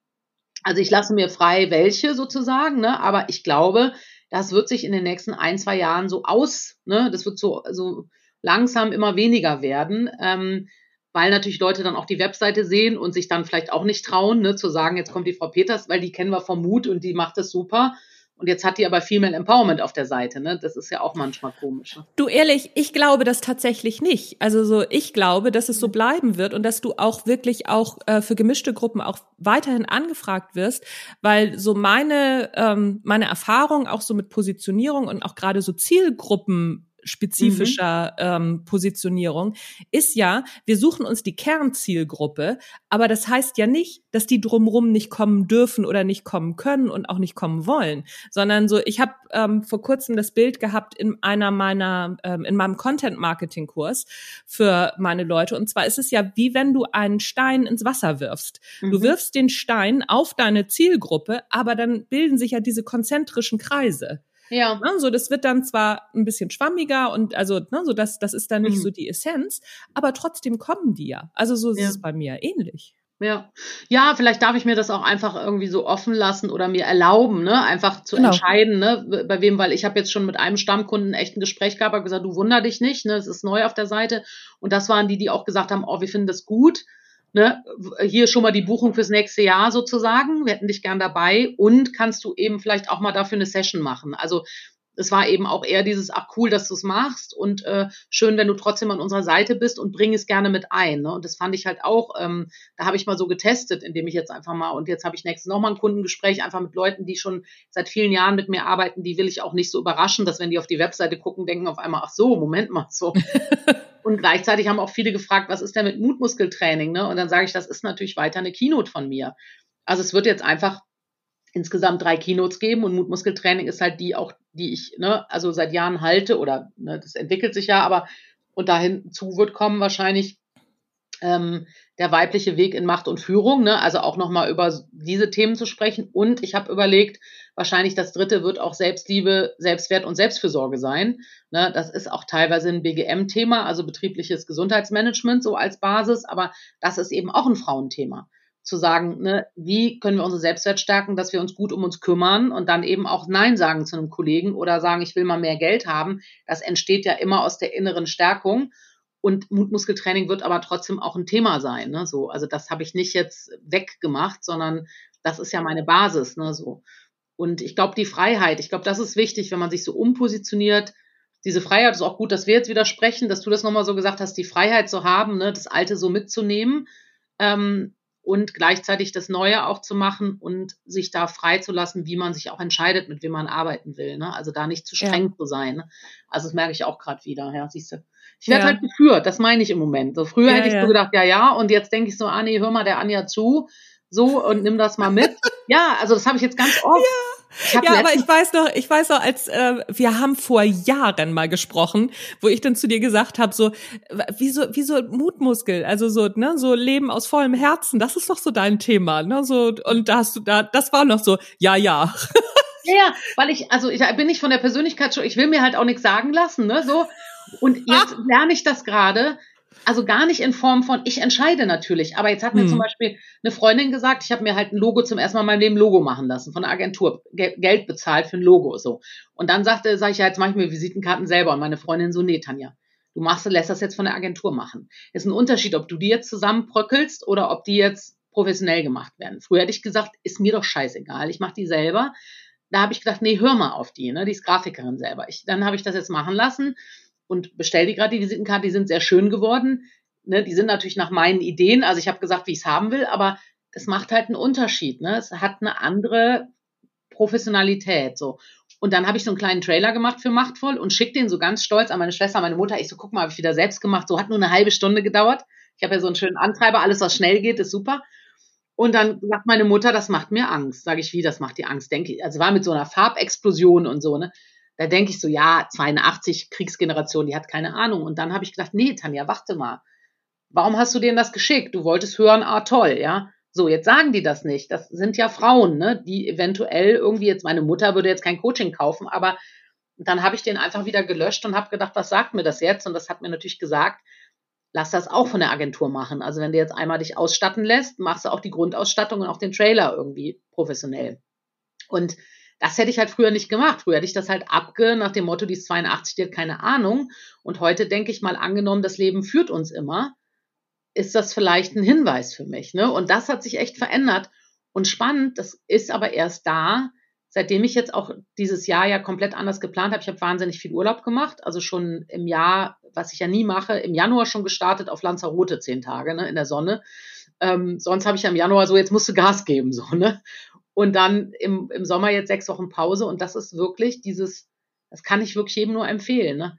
Also ich lasse mir frei, welche sozusagen, ne? aber ich glaube, das wird sich in den nächsten ein, zwei Jahren so aus, ne, das wird so, so langsam immer weniger werden, ähm, weil natürlich Leute dann auch die Webseite sehen und sich dann vielleicht auch nicht trauen, ne, zu sagen, jetzt kommt die Frau Peters, weil die kennen wir vom Mut und die macht das super. Und jetzt hat die aber Female Empowerment auf der Seite, ne? Das ist ja auch manchmal komisch. Ne? Du ehrlich, ich glaube das tatsächlich nicht. Also so, ich glaube, dass es so bleiben wird und dass du auch wirklich auch äh, für gemischte Gruppen auch weiterhin angefragt wirst, weil so meine ähm, meine Erfahrung auch so mit Positionierung und auch gerade so Zielgruppen spezifischer mhm. ähm, Positionierung, ist ja, wir suchen uns die Kernzielgruppe, aber das heißt ja nicht, dass die drumrum nicht kommen dürfen oder nicht kommen können und auch nicht kommen wollen, sondern so, ich habe ähm, vor kurzem das Bild gehabt in einer meiner, ähm, in meinem Content-Marketing-Kurs für meine Leute. Und zwar ist es ja wie wenn du einen Stein ins Wasser wirfst. Mhm. Du wirfst den Stein auf deine Zielgruppe, aber dann bilden sich ja diese konzentrischen Kreise. Ja. Ne, so, das wird dann zwar ein bisschen schwammiger und also, ne, so das, das ist dann nicht mhm. so die Essenz, aber trotzdem kommen die ja. Also so ist ja. es bei mir ähnlich. Ja. Ja, vielleicht darf ich mir das auch einfach irgendwie so offen lassen oder mir erlauben, ne, einfach zu genau. entscheiden, ne, bei wem, weil ich habe jetzt schon mit einem Stammkunden echt ein Gespräch gehabt, habe gesagt, du wunder dich nicht, ne, es ist neu auf der Seite und das waren die, die auch gesagt haben, oh, wir finden das gut ne, hier schon mal die Buchung fürs nächste Jahr sozusagen, wir hätten dich gern dabei und kannst du eben vielleicht auch mal dafür eine Session machen. Also es war eben auch eher dieses, ach cool, dass du es machst und äh, schön, wenn du trotzdem an unserer Seite bist und bring es gerne mit ein. Ne? Und das fand ich halt auch, ähm, da habe ich mal so getestet, indem ich jetzt einfach mal, und jetzt habe ich nächstes nochmal ein Kundengespräch einfach mit Leuten, die schon seit vielen Jahren mit mir arbeiten, die will ich auch nicht so überraschen, dass wenn die auf die Webseite gucken, denken auf einmal, ach so, Moment mal, so. Und gleichzeitig haben auch viele gefragt, was ist denn mit Mutmuskeltraining? Ne? Und dann sage ich, das ist natürlich weiter eine Keynote von mir. Also es wird jetzt einfach insgesamt drei Keynotes geben und Mutmuskeltraining ist halt die auch, die ich, ne, also seit Jahren halte oder ne, das entwickelt sich ja, aber und dahin zu wird kommen wahrscheinlich ähm, der weibliche Weg in Macht und Führung, ne? also auch nochmal über diese Themen zu sprechen. Und ich habe überlegt, wahrscheinlich das dritte wird auch Selbstliebe, Selbstwert und Selbstfürsorge sein. Ne? Das ist auch teilweise ein BGM-Thema, also betriebliches Gesundheitsmanagement so als Basis, aber das ist eben auch ein Frauenthema zu sagen, ne, wie können wir unsere Selbstwert stärken, dass wir uns gut um uns kümmern und dann eben auch Nein sagen zu einem Kollegen oder sagen, ich will mal mehr Geld haben. Das entsteht ja immer aus der inneren Stärkung. Und Mutmuskeltraining wird aber trotzdem auch ein Thema sein. Ne? So, also das habe ich nicht jetzt weggemacht, sondern das ist ja meine Basis. Ne? So. Und ich glaube, die Freiheit, ich glaube, das ist wichtig, wenn man sich so umpositioniert. Diese Freiheit ist auch gut, dass wir jetzt widersprechen, dass du das nochmal so gesagt hast, die Freiheit zu haben, ne, das Alte so mitzunehmen. Ähm, und gleichzeitig das Neue auch zu machen und sich da frei zu lassen, wie man sich auch entscheidet, mit wem man arbeiten will. Ne? Also da nicht zu streng ja. zu sein. Ne? Also das merke ich auch gerade wieder. Ja, siehst du. Ich werde ja. halt geführt, das meine ich im Moment. So früher ja, hätte ich so gedacht, ja, ja, und jetzt denke ich so, ah nee, hör mal der Anja zu, so und nimm das mal mit. ja, also das habe ich jetzt ganz oft. Ja. Ja, aber ich weiß noch, ich weiß noch, als äh, wir haben vor Jahren mal gesprochen, wo ich dann zu dir gesagt habe, so wie so wie so Mutmuskel, also so ne, so Leben aus vollem Herzen, das ist doch so dein Thema, ne, so und da hast du da, das war noch so, ja ja. Ja, ja, weil ich also ich bin nicht von der Persönlichkeit schon, ich will mir halt auch nichts sagen lassen, ne, so und jetzt ah. lerne ich das gerade, also gar nicht in Form von, ich entscheide natürlich. Aber jetzt hat mir hm. zum Beispiel eine Freundin gesagt, ich habe mir halt ein Logo zum ersten Mal in meinem Leben Logo machen lassen, von der Agentur, Geld bezahlt für ein Logo. so. Und dann sagte, sage ich ja, jetzt mache ich mir Visitenkarten selber. Und meine Freundin so, nee, Tanja, du machst, lässt das jetzt von der Agentur machen. Ist ein Unterschied, ob du die jetzt zusammenbröckelst oder ob die jetzt professionell gemacht werden. Früher hätte ich gesagt, ist mir doch scheißegal, ich mache die selber. Da habe ich gedacht, nee, hör mal auf die, ne? Die ist Grafikerin selber. Ich, dann habe ich das jetzt machen lassen und bestell die gerade die Visitenkarte, die sind sehr schön geworden. Ne, die sind natürlich nach meinen Ideen, also ich habe gesagt, wie ich es haben will, aber es macht halt einen Unterschied. Ne? Es hat eine andere Professionalität. So. Und dann habe ich so einen kleinen Trailer gemacht für Machtvoll und schicke den so ganz stolz an meine Schwester, meine Mutter. Ich so, guck mal, habe ich wieder selbst gemacht. So hat nur eine halbe Stunde gedauert. Ich habe ja so einen schönen Antreiber, alles, was schnell geht, ist super. Und dann sagt meine Mutter, das macht mir Angst. Sage ich, wie, das macht dir Angst? Denke ich. Also war mit so einer Farbexplosion und so, ne? Da denke ich so, ja, 82 Kriegsgeneration, die hat keine Ahnung. Und dann habe ich gedacht, nee, Tanja, warte mal. Warum hast du denen das geschickt? Du wolltest hören, ah, toll, ja. So, jetzt sagen die das nicht. Das sind ja Frauen, ne, die eventuell irgendwie jetzt, meine Mutter würde jetzt kein Coaching kaufen, aber dann habe ich den einfach wieder gelöscht und habe gedacht, was sagt mir das jetzt? Und das hat mir natürlich gesagt, lass das auch von der Agentur machen. Also wenn du jetzt einmal dich ausstatten lässt, machst du auch die Grundausstattung und auch den Trailer irgendwie professionell. Und das hätte ich halt früher nicht gemacht. Früher hätte ich das halt abge nach dem Motto, die ist 82, die hat keine Ahnung. Und heute denke ich mal, angenommen, das Leben führt uns immer, ist das vielleicht ein Hinweis für mich. Ne? Und das hat sich echt verändert. Und spannend, das ist aber erst da, seitdem ich jetzt auch dieses Jahr ja komplett anders geplant habe. Ich habe wahnsinnig viel Urlaub gemacht. Also schon im Jahr, was ich ja nie mache, im Januar schon gestartet auf Lanzarote zehn Tage ne, in der Sonne. Ähm, sonst habe ich ja im Januar so, jetzt musst du Gas geben, so, ne? Und dann im, im Sommer jetzt sechs Wochen Pause. Und das ist wirklich dieses, das kann ich wirklich jedem nur empfehlen, ne?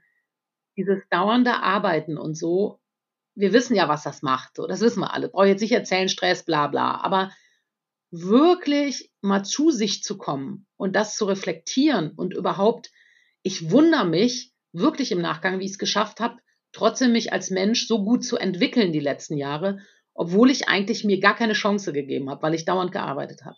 Dieses dauernde Arbeiten und so. Wir wissen ja, was das macht. So, das wissen wir alle. Brauche jetzt nicht erzählen, Stress, bla, bla. Aber wirklich mal zu sich zu kommen und das zu reflektieren und überhaupt, ich wundere mich wirklich im Nachgang, wie ich es geschafft habe, trotzdem mich als Mensch so gut zu entwickeln die letzten Jahre, obwohl ich eigentlich mir gar keine Chance gegeben habe, weil ich dauernd gearbeitet habe.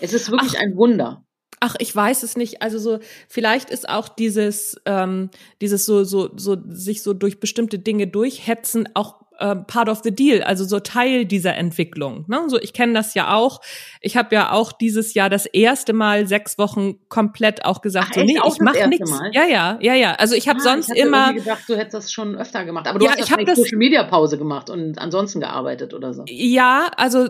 Es ist wirklich Ach. ein Wunder. Ach, ich weiß es nicht. Also so, vielleicht ist auch dieses, ähm, dieses so, so, so, sich so durch bestimmte Dinge durchhetzen auch äh, part of the deal, also so Teil dieser Entwicklung. Ne? So, ich kenne das ja auch. Ich habe ja auch dieses Jahr das erste Mal sechs Wochen komplett auch gesagt, Ach, so, nee, ich mache nichts. Ja, ja, ja, ja. Also ich habe ah, sonst ich immer gedacht, du hättest das schon öfter gemacht, aber du ja, hast ich habe Social Media Pause gemacht und ansonsten gearbeitet oder so. Ja, also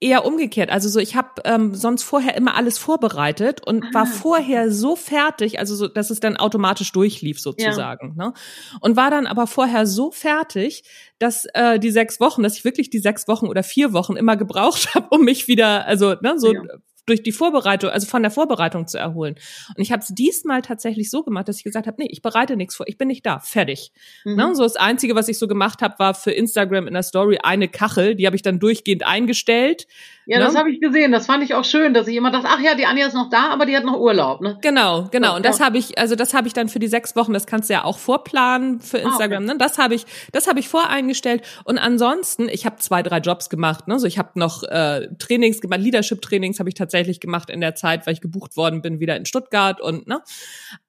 eher umgekehrt. Also so, ich habe ähm, sonst vorher immer alles vorbereitet und ah. war vorher so fertig, also so, dass es dann automatisch durchlief sozusagen. Ja. Ne? Und war dann aber vorher so fertig, dass äh, die sechs Wochen, dass ich wirklich die sechs Wochen oder vier Wochen immer gebraucht habe, um mich wieder, also ne, so ja durch die Vorbereitung, also von der Vorbereitung zu erholen. Und ich habe es diesmal tatsächlich so gemacht, dass ich gesagt habe, nee, ich bereite nichts vor, ich bin nicht da, fertig. Mhm. Ne? So das Einzige, was ich so gemacht habe, war für Instagram in der Story eine Kachel, die habe ich dann durchgehend eingestellt. Ja, ne? das habe ich gesehen. Das fand ich auch schön, dass ich immer dachte, ach ja, die Anja ist noch da, aber die hat noch Urlaub. Ne? Genau, genau. Und das habe ich, also das habe ich dann für die sechs Wochen. Das kannst du ja auch vorplanen für Instagram. Ah, okay. Ne? Das habe ich, das habe ich voreingestellt. Und ansonsten, ich habe zwei, drei Jobs gemacht. Ne? So, ich habe noch äh, Trainings gemacht, Leadership-Trainings habe ich tatsächlich gemacht in der Zeit, weil ich gebucht worden bin wieder in Stuttgart und ne.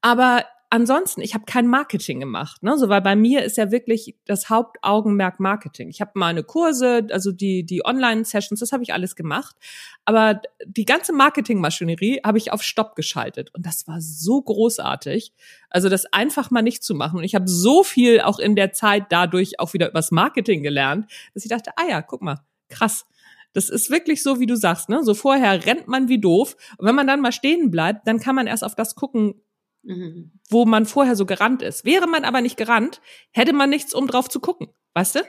Aber ansonsten, ich habe kein Marketing gemacht, ne? So, weil bei mir ist ja wirklich das Hauptaugenmerk Marketing. Ich habe meine Kurse, also die die Online-Sessions, das habe ich alles gemacht, aber die ganze Marketingmaschinerie habe ich auf Stopp geschaltet und das war so großartig. Also das einfach mal nicht zu machen und ich habe so viel auch in der Zeit dadurch auch wieder übers Marketing gelernt, dass ich dachte, ah ja, guck mal, krass. Das ist wirklich so, wie du sagst, ne? So vorher rennt man wie doof. Und wenn man dann mal stehen bleibt, dann kann man erst auf das gucken, Mhm. wo man vorher so gerannt ist. Wäre man aber nicht gerannt, hätte man nichts, um drauf zu gucken. Weißt du?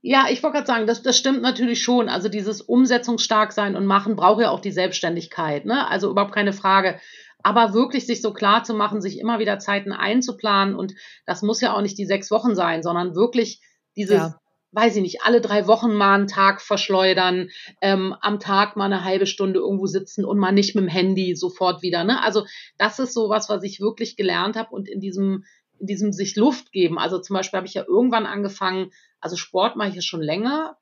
Ja, ich wollte gerade sagen, das, das stimmt natürlich schon. Also dieses umsetzungsstark sein und machen braucht ja auch die Selbstständigkeit. Ne? Also überhaupt keine Frage. Aber wirklich sich so klar zu machen, sich immer wieder Zeiten einzuplanen und das muss ja auch nicht die sechs Wochen sein, sondern wirklich dieses ja weiß ich nicht, alle drei Wochen mal einen Tag verschleudern, ähm, am Tag mal eine halbe Stunde irgendwo sitzen und mal nicht mit dem Handy sofort wieder. Ne? Also das ist so was, was ich wirklich gelernt habe und in diesem in diesem sich Luft geben. Also zum Beispiel habe ich ja irgendwann angefangen, also Sport mache ich ja schon länger,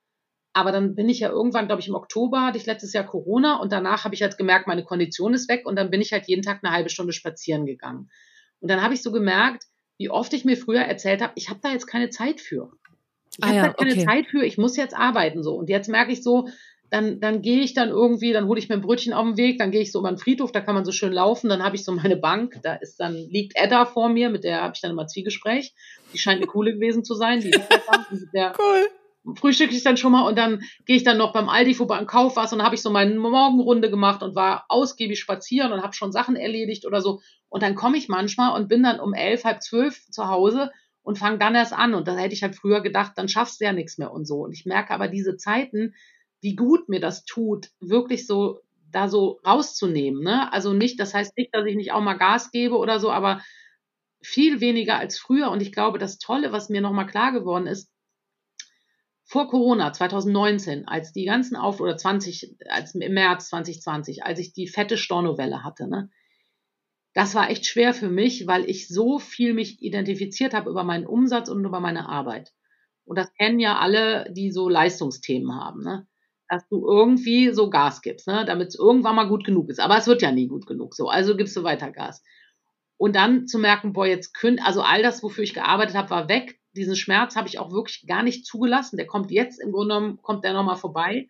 aber dann bin ich ja irgendwann, glaube ich, im Oktober hatte ich letztes Jahr Corona und danach habe ich halt gemerkt, meine Kondition ist weg und dann bin ich halt jeden Tag eine halbe Stunde spazieren gegangen. Und dann habe ich so gemerkt, wie oft ich mir früher erzählt habe, ich habe da jetzt keine Zeit für. Ich ah, habe ja, keine okay. Zeit für, ich muss jetzt arbeiten so. Und jetzt merke ich so, dann, dann gehe ich dann irgendwie, dann hole ich mir ein Brötchen auf den Weg, dann gehe ich so über den Friedhof, da kann man so schön laufen, dann habe ich so meine Bank, da ist dann liegt Edda vor mir, mit der habe ich dann immer Zwiegespräch. Die scheint eine coole gewesen zu sein, die ist der cool. frühstücke ich dann schon mal und dann gehe ich dann noch beim Aldi vorbei und kaufe was und dann habe ich so meine Morgenrunde gemacht und war ausgiebig spazieren und habe schon Sachen erledigt oder so und dann komme ich manchmal und bin dann um elf, halb zwölf zu Hause und fang dann erst an. Und da hätte ich halt früher gedacht, dann schaffst du ja nichts mehr und so. Und ich merke aber diese Zeiten, wie gut mir das tut, wirklich so da so rauszunehmen. Ne? Also nicht, das heißt nicht, dass ich nicht auch mal Gas gebe oder so, aber viel weniger als früher. Und ich glaube, das Tolle, was mir nochmal klar geworden ist, vor Corona 2019, als die ganzen Auf oder 20, als im März 2020, als ich die fette Stornovelle hatte, ne, das war echt schwer für mich, weil ich so viel mich identifiziert habe über meinen Umsatz und über meine Arbeit. Und das kennen ja alle, die so Leistungsthemen haben, ne? dass du irgendwie so Gas gibst, ne? damit es irgendwann mal gut genug ist. Aber es wird ja nie gut genug so. Also gibst du weiter Gas. Und dann zu merken, boah, jetzt könnt, also all das, wofür ich gearbeitet habe, war weg. Diesen Schmerz habe ich auch wirklich gar nicht zugelassen. Der kommt jetzt im Grunde genommen, kommt der nochmal vorbei.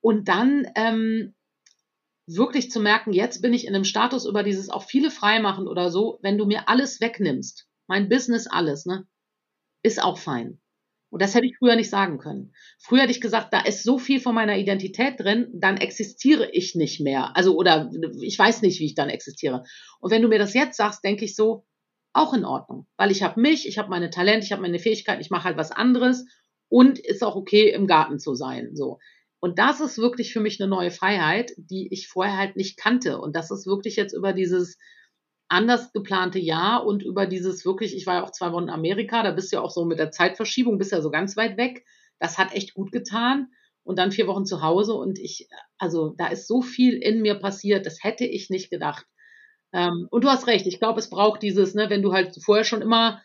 Und dann ähm, wirklich zu merken, jetzt bin ich in einem Status über dieses auch viele freimachen oder so, wenn du mir alles wegnimmst, mein Business alles, ne, ist auch fein. Und das hätte ich früher nicht sagen können. Früher hätte ich gesagt, da ist so viel von meiner Identität drin, dann existiere ich nicht mehr. Also, oder ich weiß nicht, wie ich dann existiere. Und wenn du mir das jetzt sagst, denke ich so, auch in Ordnung. Weil ich habe mich, ich habe meine Talente, ich habe meine Fähigkeiten, ich mache halt was anderes und ist auch okay, im Garten zu sein. So. Und das ist wirklich für mich eine neue Freiheit, die ich vorher halt nicht kannte. Und das ist wirklich jetzt über dieses anders geplante Jahr und über dieses wirklich, ich war ja auch zwei Wochen in Amerika, da bist du ja auch so mit der Zeitverschiebung, bist ja so ganz weit weg. Das hat echt gut getan. Und dann vier Wochen zu Hause und ich, also da ist so viel in mir passiert, das hätte ich nicht gedacht. Ähm, und du hast recht, ich glaube, es braucht dieses, ne, wenn du halt vorher schon immer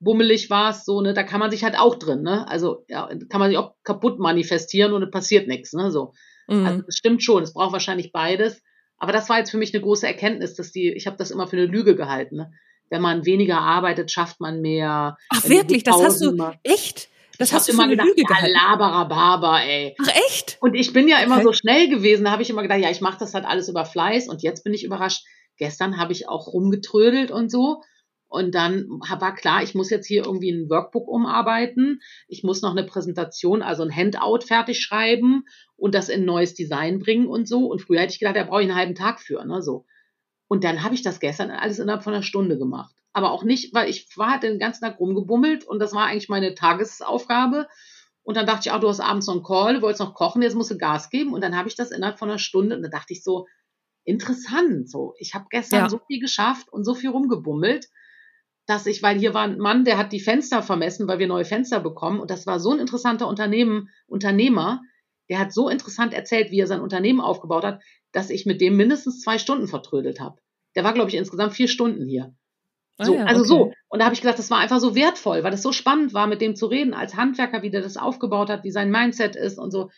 bummelig warst, so, ne, da kann man sich halt auch drin, ne? Also ja, kann man sich auch kaputt manifestieren und es passiert nichts, ne? So. Mhm. Also das stimmt schon, es braucht wahrscheinlich beides. Aber das war jetzt für mich eine große Erkenntnis, dass die, ich habe das immer für eine Lüge gehalten. Ne? Wenn man weniger arbeitet, schafft man mehr. Ach wirklich, das hast du echt? Das ich hast du immer gedacht, Lüge ja, laberer Barber, ey. Ach echt? Und ich bin ja immer okay. so schnell gewesen, da habe ich immer gedacht, ja, ich mache das halt alles über Fleiß und jetzt bin ich überrascht. Gestern habe ich auch rumgetrödelt und so und dann war klar, ich muss jetzt hier irgendwie ein Workbook umarbeiten. Ich muss noch eine Präsentation, also ein Handout fertig schreiben und das in ein neues Design bringen und so. Und früher hätte ich gedacht, da brauche ich einen halben Tag für, ne, so. Und dann habe ich das gestern alles innerhalb von einer Stunde gemacht. Aber auch nicht, weil ich war halt den ganzen Tag rumgebummelt und das war eigentlich meine Tagesaufgabe. Und dann dachte ich, auch, du hast abends noch einen Call, du wolltest noch kochen, jetzt musst du Gas geben. Und dann habe ich das innerhalb von einer Stunde und da dachte ich so, interessant. So, ich habe gestern ja. so viel geschafft und so viel rumgebummelt, dass ich, weil hier war ein Mann, der hat die Fenster vermessen, weil wir neue Fenster bekommen. Und das war so ein interessanter Unternehmen, Unternehmer, der hat so interessant erzählt, wie er sein Unternehmen aufgebaut hat, dass ich mit dem mindestens zwei Stunden vertrödelt habe. Der war, glaube ich, insgesamt vier Stunden hier. Ah so, ah ja, also okay. so. Und da habe ich gesagt, das war einfach so wertvoll, weil das so spannend war, mit dem zu reden, als Handwerker, wie der das aufgebaut hat, wie sein Mindset ist und so.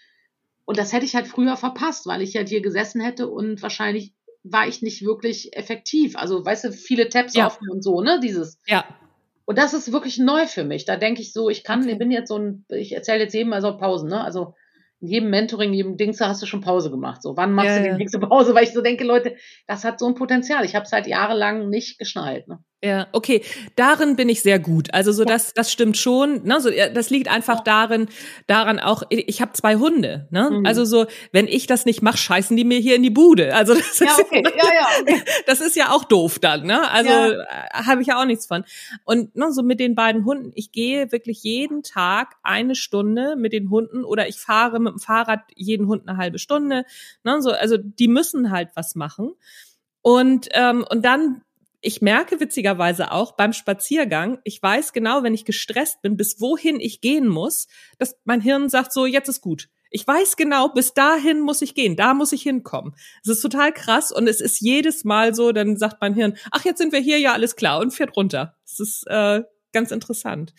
Und das hätte ich halt früher verpasst, weil ich halt hier gesessen hätte und wahrscheinlich war ich nicht wirklich effektiv. Also, weißt du, viele Tabs ja. offen und so, ne? Dieses. Ja. Und das ist wirklich neu für mich. Da denke ich so, ich kann, ich bin jetzt so ein, ich erzähle jetzt jedem mal so Pausen, ne? Also in jedem Mentoring, jedem Dings, da hast du schon Pause gemacht. So, wann machst ja, du die ja. nächste Pause? Weil ich so denke, Leute, das hat so ein Potenzial. Ich habe es halt jahrelang nicht geschnallt. Ne? Ja, okay. Darin bin ich sehr gut. Also so ja. das, das stimmt schon. Ne? So, das liegt einfach ja. darin, daran auch. Ich habe zwei Hunde. Ne? Mhm. Also so, wenn ich das nicht mache, scheißen die mir hier in die Bude. Also das ja, ist okay. ja, ja, okay. das ist ja auch doof dann. Ne? Also ja. Äh, habe ich ja auch nichts von. Und ne, so mit den beiden Hunden. Ich gehe wirklich jeden Tag eine Stunde mit den Hunden oder ich fahre mit dem Fahrrad jeden Hund eine halbe Stunde. Ne? So, also die müssen halt was machen. Und ähm, und dann ich merke witzigerweise auch beim Spaziergang, ich weiß genau, wenn ich gestresst bin, bis wohin ich gehen muss, dass mein Hirn sagt so, jetzt ist gut. Ich weiß genau, bis dahin muss ich gehen, da muss ich hinkommen. Es ist total krass und es ist jedes Mal so, dann sagt mein Hirn, ach, jetzt sind wir hier, ja, alles klar und fährt runter. Es ist äh, ganz interessant.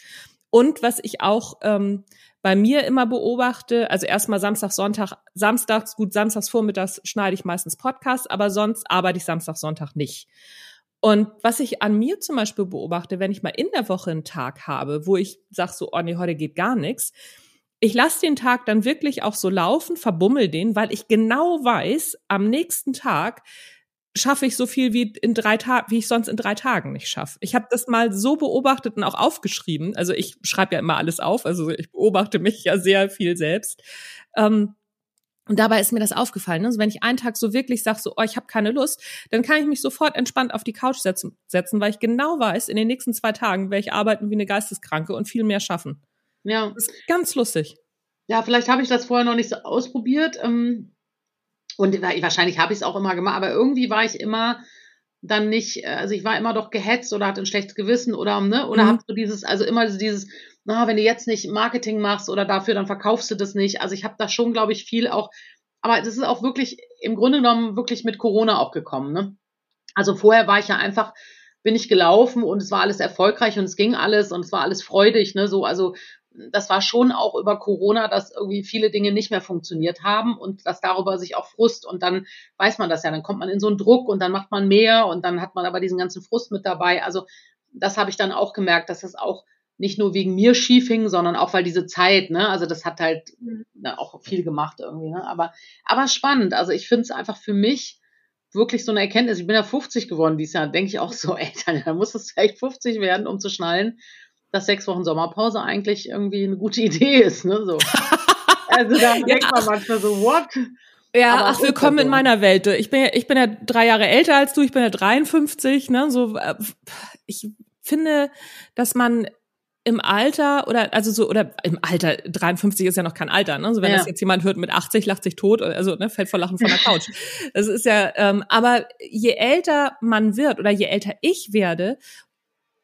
Und was ich auch ähm, bei mir immer beobachte, also erstmal Samstag, Sonntag, samstags, gut, samstags vormittags schneide ich meistens Podcasts, aber sonst arbeite ich Samstag, Sonntag nicht. Und was ich an mir zum Beispiel beobachte, wenn ich mal in der Woche einen Tag habe, wo ich sage so, oh nee, heute geht gar nichts, ich lasse den Tag dann wirklich auch so laufen, verbummel den, weil ich genau weiß, am nächsten Tag schaffe ich so viel wie in drei Tagen, wie ich sonst in drei Tagen nicht schaffe. Ich habe das mal so beobachtet und auch aufgeschrieben. Also ich schreibe ja immer alles auf, also ich beobachte mich ja sehr viel selbst. Ähm, und dabei ist mir das aufgefallen. Ne? Also wenn ich einen Tag so wirklich sage, so, oh, ich habe keine Lust, dann kann ich mich sofort entspannt auf die Couch setzen, setzen, weil ich genau weiß, in den nächsten zwei Tagen werde ich arbeiten wie eine Geisteskranke und viel mehr schaffen. Ja. Das ist ganz lustig. Ja, vielleicht habe ich das vorher noch nicht so ausprobiert. Ähm, und wahrscheinlich habe ich es auch immer gemacht, aber irgendwie war ich immer dann nicht, also ich war immer doch gehetzt oder hatte ein schlechtes Gewissen oder, ne, oder mhm. habe so dieses, also immer dieses, na, wenn du jetzt nicht Marketing machst oder dafür, dann verkaufst du das nicht. Also ich habe da schon, glaube ich, viel auch, aber das ist auch wirklich im Grunde genommen wirklich mit Corona auch gekommen. Ne? Also vorher war ich ja einfach, bin ich gelaufen und es war alles erfolgreich und es ging alles und es war alles freudig. Ne? So, also das war schon auch über Corona, dass irgendwie viele Dinge nicht mehr funktioniert haben und dass darüber sich auch Frust und dann weiß man das ja, dann kommt man in so einen Druck und dann macht man mehr und dann hat man aber diesen ganzen Frust mit dabei. Also das habe ich dann auch gemerkt, dass das auch nicht nur wegen mir schief hing, sondern auch weil diese Zeit, ne, also das hat halt mhm. na, auch viel gemacht irgendwie, ne, aber, aber spannend. Also ich finde es einfach für mich wirklich so eine Erkenntnis. Ich bin ja 50 geworden dieses Jahr, denke ich auch so, ey, dann muss es vielleicht 50 werden, um zu schnallen, dass sechs Wochen Sommerpause eigentlich irgendwie eine gute Idee ist, ne, so. Also da ja. denkt man manchmal so, what? Ja, Aber ach, willkommen in meiner Welt. Ich bin ja, ich bin ja drei Jahre älter als du, ich bin ja 53, ne, so, äh, ich finde, dass man im Alter oder also so oder im Alter 53 ist ja noch kein Alter, ne? So wenn ja. das jetzt jemand hört mit 80 lacht sich tot, also ne, fällt vor Lachen von der Couch. das ist ja, ähm, aber je älter man wird oder je älter ich werde,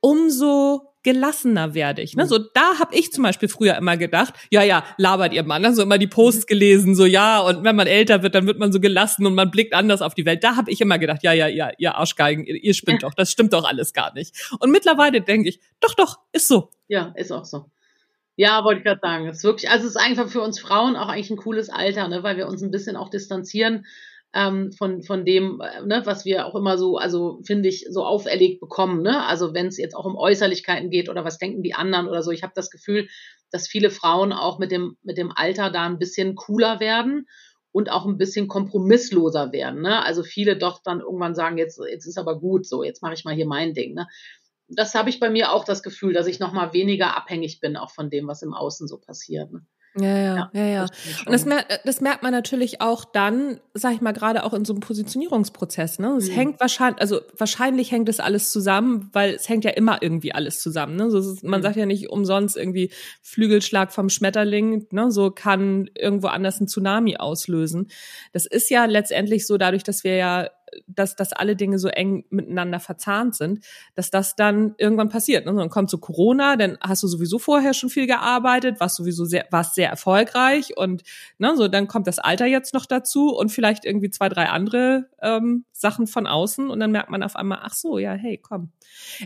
umso gelassener werde ich. Ne? So da habe ich zum Beispiel früher immer gedacht, ja, ja, labert ihr Mann, ne? so immer die Posts gelesen, so ja, und wenn man älter wird, dann wird man so gelassen und man blickt anders auf die Welt. Da habe ich immer gedacht, ja, ja, ja, ihr Arschgeigen, ihr, ihr spinnt doch, das stimmt doch alles gar nicht. Und mittlerweile denke ich, doch, doch, ist so. Ja, ist auch so. Ja, wollte ich gerade sagen. Es ist wirklich, also es ist einfach für uns Frauen auch eigentlich ein cooles Alter, ne, weil wir uns ein bisschen auch distanzieren ähm, von, von dem, äh, ne, was wir auch immer so, also finde ich, so auferlegt bekommen. Ne? Also wenn es jetzt auch um Äußerlichkeiten geht oder was denken die anderen oder so. Ich habe das Gefühl, dass viele Frauen auch mit dem, mit dem Alter da ein bisschen cooler werden und auch ein bisschen kompromissloser werden. Ne? Also viele doch dann irgendwann sagen, jetzt, jetzt ist aber gut so, jetzt mache ich mal hier mein Ding. Ne? Das habe ich bei mir auch das Gefühl, dass ich noch mal weniger abhängig bin, auch von dem, was im Außen so passiert. Ne? Ja, ja, ja, ja. Und das, mer das merkt man natürlich auch dann, sag ich mal, gerade auch in so einem Positionierungsprozess. Ne? Es mhm. hängt wahrscheinlich, also wahrscheinlich hängt das alles zusammen, weil es hängt ja immer irgendwie alles zusammen. Ne? So ist, man mhm. sagt ja nicht umsonst irgendwie Flügelschlag vom Schmetterling, ne? so kann irgendwo anders ein Tsunami auslösen. Das ist ja letztendlich so, dadurch, dass wir ja dass, dass alle Dinge so eng miteinander verzahnt sind, dass das dann irgendwann passiert. Ne? Dann kommt so Corona, dann hast du sowieso vorher schon viel gearbeitet, warst sowieso sehr, warst sehr erfolgreich und ne, so dann kommt das Alter jetzt noch dazu und vielleicht irgendwie zwei, drei andere ähm, Sachen von außen und dann merkt man auf einmal, ach so, ja, hey, komm.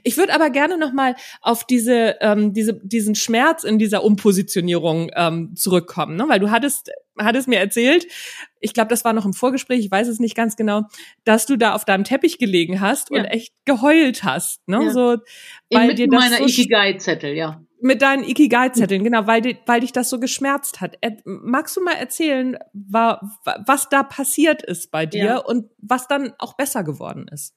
Ich würde aber gerne noch mal auf diese, ähm, diese, diesen Schmerz in dieser Umpositionierung ähm, zurückkommen, ne? weil du hattest hat es mir erzählt, ich glaube, das war noch im Vorgespräch, ich weiß es nicht ganz genau, dass du da auf deinem Teppich gelegen hast ja. und echt geheult hast, ne? Ja. So, weil mit dir das meiner so Ikigai-Zettel, ja. Mit deinen Ikigai-Zetteln, genau, weil, weil dich das so geschmerzt hat. Magst du mal erzählen, war, was da passiert ist bei dir ja. und was dann auch besser geworden ist?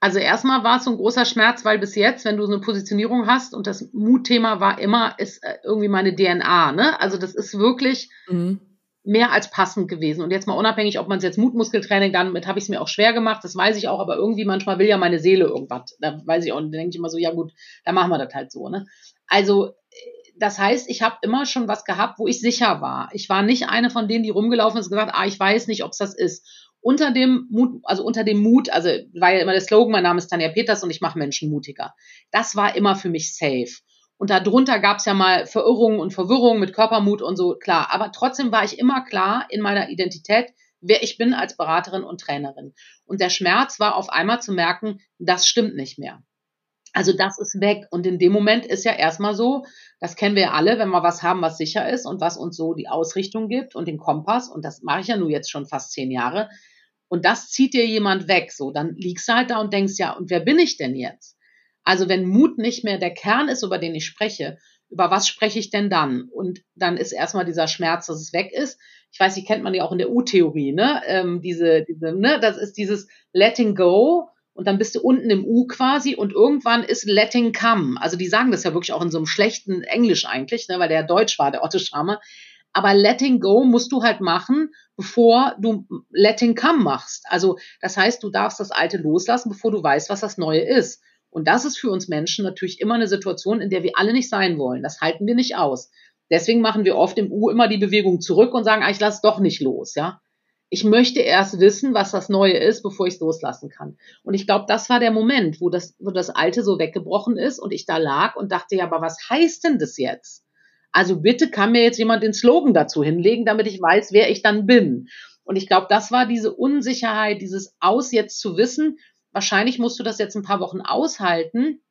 Also erstmal war es so ein großer Schmerz, weil bis jetzt, wenn du so eine Positionierung hast und das Mutthema war immer, ist äh, irgendwie meine DNA, ne? Also das ist wirklich, mhm mehr als passend gewesen. Und jetzt mal unabhängig, ob man es jetzt Mutmuskeltraining, damit habe ich es mir auch schwer gemacht, das weiß ich auch, aber irgendwie manchmal will ja meine Seele irgendwas. Da weiß ich auch, und denke ich immer so, ja gut, dann machen wir das halt so. Ne? Also das heißt, ich habe immer schon was gehabt, wo ich sicher war. Ich war nicht eine von denen, die rumgelaufen ist und gesagt, ah, ich weiß nicht, ob es das ist. Unter dem Mut, also unter dem Mut, also war ja immer der Slogan, mein Name ist Tanja Peters und ich mache Menschen mutiger. Das war immer für mich safe. Und darunter gab es ja mal Verirrungen und Verwirrungen mit Körpermut und so, klar. Aber trotzdem war ich immer klar in meiner Identität, wer ich bin als Beraterin und Trainerin. Und der Schmerz war auf einmal zu merken, das stimmt nicht mehr. Also das ist weg. Und in dem Moment ist ja erstmal so, das kennen wir ja alle, wenn wir was haben, was sicher ist und was uns so die Ausrichtung gibt und den Kompass. Und das mache ich ja nur jetzt schon fast zehn Jahre. Und das zieht dir jemand weg. So, dann liegst du halt da und denkst, ja, und wer bin ich denn jetzt? Also wenn Mut nicht mehr der Kern ist, über den ich spreche, über was spreche ich denn dann? Und dann ist erstmal dieser Schmerz, dass es weg ist. Ich weiß, die kennt man ja auch in der U-Theorie, ne? Ähm, diese, diese, ne? Das ist dieses Letting Go und dann bist du unten im U quasi und irgendwann ist Letting Come. Also die sagen das ja wirklich auch in so einem schlechten Englisch eigentlich, ne? weil der Deutsch war, der Otto Schramer. Aber Letting Go musst du halt machen, bevor du Letting Come machst. Also das heißt, du darfst das Alte loslassen, bevor du weißt, was das Neue ist. Und das ist für uns Menschen natürlich immer eine Situation, in der wir alle nicht sein wollen. Das halten wir nicht aus. Deswegen machen wir oft im U immer die Bewegung zurück und sagen, ah, ich lasse doch nicht los, ja. Ich möchte erst wissen, was das Neue ist, bevor ich es loslassen kann. Und ich glaube, das war der Moment, wo das, wo das Alte so weggebrochen ist und ich da lag und dachte, ja, aber was heißt denn das jetzt? Also bitte kann mir jetzt jemand den Slogan dazu hinlegen, damit ich weiß, wer ich dann bin. Und ich glaube, das war diese Unsicherheit, dieses Aus jetzt zu wissen, wahrscheinlich musst du das jetzt ein paar Wochen aushalten,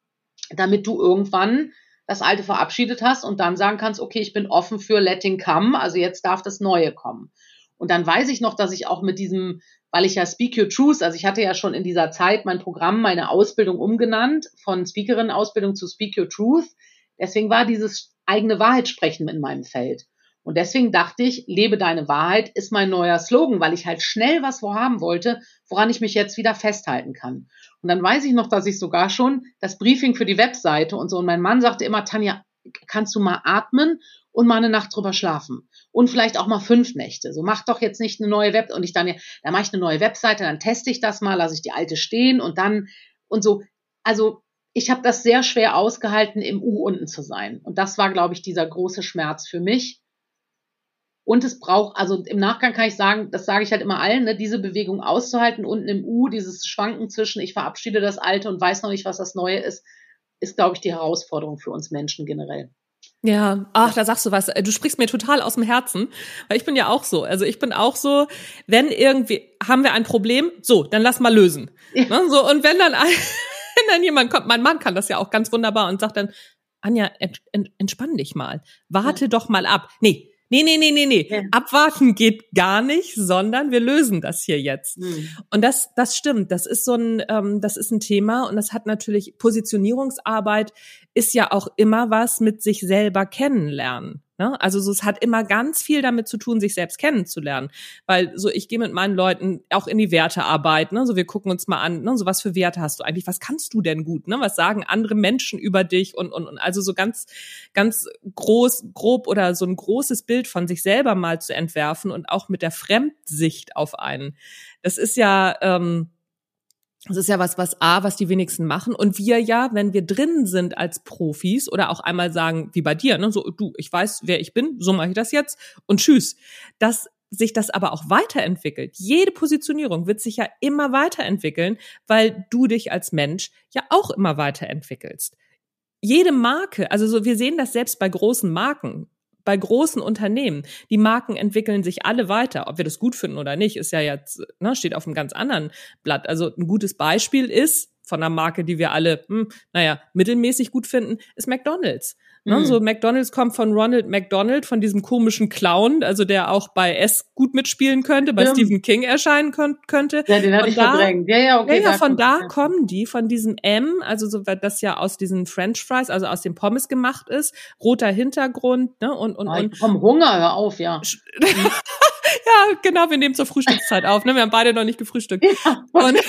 damit du irgendwann das Alte verabschiedet hast und dann sagen kannst, okay, ich bin offen für Letting Come, also jetzt darf das Neue kommen. Und dann weiß ich noch, dass ich auch mit diesem, weil ich ja Speak Your Truth, also ich hatte ja schon in dieser Zeit mein Programm, meine Ausbildung umgenannt, von Speakerin-Ausbildung zu Speak Your Truth. Deswegen war dieses eigene Wahrheit sprechen in meinem Feld. Und deswegen dachte ich, lebe deine Wahrheit ist mein neuer Slogan, weil ich halt schnell was vorhaben wollte, woran ich mich jetzt wieder festhalten kann. Und dann weiß ich noch, dass ich sogar schon das Briefing für die Webseite und so, und mein Mann sagte immer, Tanja, kannst du mal atmen und mal eine Nacht drüber schlafen? Und vielleicht auch mal fünf Nächte. So, mach doch jetzt nicht eine neue Web, und ich dann, ja, dann mache ich eine neue Webseite, dann teste ich das mal, lasse ich die alte stehen und dann, und so. Also, ich habe das sehr schwer ausgehalten, im U unten zu sein. Und das war, glaube ich, dieser große Schmerz für mich und es braucht, also im Nachgang kann ich sagen, das sage ich halt immer allen, ne, diese Bewegung auszuhalten, unten im U, dieses Schwanken zwischen, ich verabschiede das Alte und weiß noch nicht, was das Neue ist, ist, glaube ich, die Herausforderung für uns Menschen generell. Ja, ach, da sagst du was. Du sprichst mir total aus dem Herzen, weil ich bin ja auch so. Also ich bin auch so, wenn irgendwie haben wir ein Problem, so, dann lass mal lösen. Ja. Ne, so und wenn dann ein, wenn dann jemand kommt, mein Mann kann das ja auch ganz wunderbar und sagt dann, Anja, ent, ent, entspann dich mal, warte ja. doch mal ab. Nee, Nee, nee, nee, nee, nee. Ja. Abwarten geht gar nicht, sondern wir lösen das hier jetzt. Mhm. Und das, das stimmt. Das ist so ein, ähm, das ist ein Thema und das hat natürlich Positionierungsarbeit ist ja auch immer was mit sich selber kennenlernen. Ne? Also so, es hat immer ganz viel damit zu tun, sich selbst kennenzulernen. Weil so, ich gehe mit meinen Leuten auch in die Wertearbeit, ne? So, wir gucken uns mal an, ne? So, was für Werte hast du eigentlich? Was kannst du denn gut? Ne? Was sagen andere Menschen über dich? Und, und, und also so ganz, ganz groß, grob oder so ein großes Bild von sich selber mal zu entwerfen und auch mit der Fremdsicht auf einen. Das ist ja, ähm, das ist ja was, was A, was die wenigsten machen. Und wir ja, wenn wir drin sind als Profis oder auch einmal sagen, wie bei dir, ne, so, du, ich weiß, wer ich bin, so mache ich das jetzt und tschüss. Dass sich das aber auch weiterentwickelt. Jede Positionierung wird sich ja immer weiterentwickeln, weil du dich als Mensch ja auch immer weiterentwickelst. Jede Marke, also so, wir sehen das selbst bei großen Marken bei großen Unternehmen. Die Marken entwickeln sich alle weiter. Ob wir das gut finden oder nicht, ist ja jetzt, ne, steht auf einem ganz anderen Blatt. Also ein gutes Beispiel ist von einer Marke, die wir alle, hm, naja, mittelmäßig gut finden, ist McDonald's. Ne? Mhm. So McDonald's kommt von Ronald McDonald, von diesem komischen Clown, also der auch bei S gut mitspielen könnte, bei ja. Stephen King erscheinen könnte. Ja, den hatte ich da, verdrängt. Ja, ja, okay. Ja, ja von da ja. kommen die, von diesem M, also so, das ja aus diesen French Fries, also aus dem Pommes gemacht ist, roter Hintergrund, ne, und, und, oh, und. Vom Hunger, hör auf, ja. ja, genau, wir nehmen zur Frühstückszeit auf, ne, wir haben beide noch nicht gefrühstückt. Ja, und, ja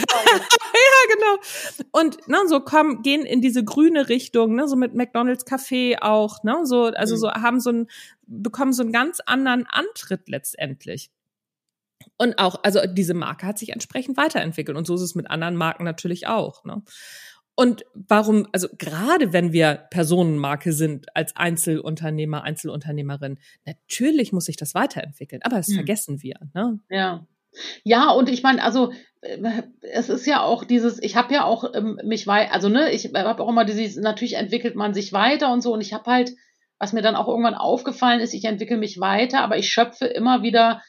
genau. Und, ne, so kommen, gehen in diese grüne Richtung, ne, so mit McDonald's Kaffee auch, ne, so, also mhm. so haben so ein, bekommen so einen ganz anderen Antritt letztendlich. Und auch, also diese Marke hat sich entsprechend weiterentwickelt und so ist es mit anderen Marken natürlich auch. Ne? Und warum, also gerade wenn wir Personenmarke sind als Einzelunternehmer, Einzelunternehmerin, natürlich muss sich das weiterentwickeln, aber das hm. vergessen wir. Ne? Ja. Ja, und ich meine, also äh, es ist ja auch dieses, ich habe ja auch ähm, mich weit, also ne, ich habe auch immer dieses, natürlich entwickelt man sich weiter und so und ich habe halt, was mir dann auch irgendwann aufgefallen ist, ich entwickle mich weiter, aber ich schöpfe immer wieder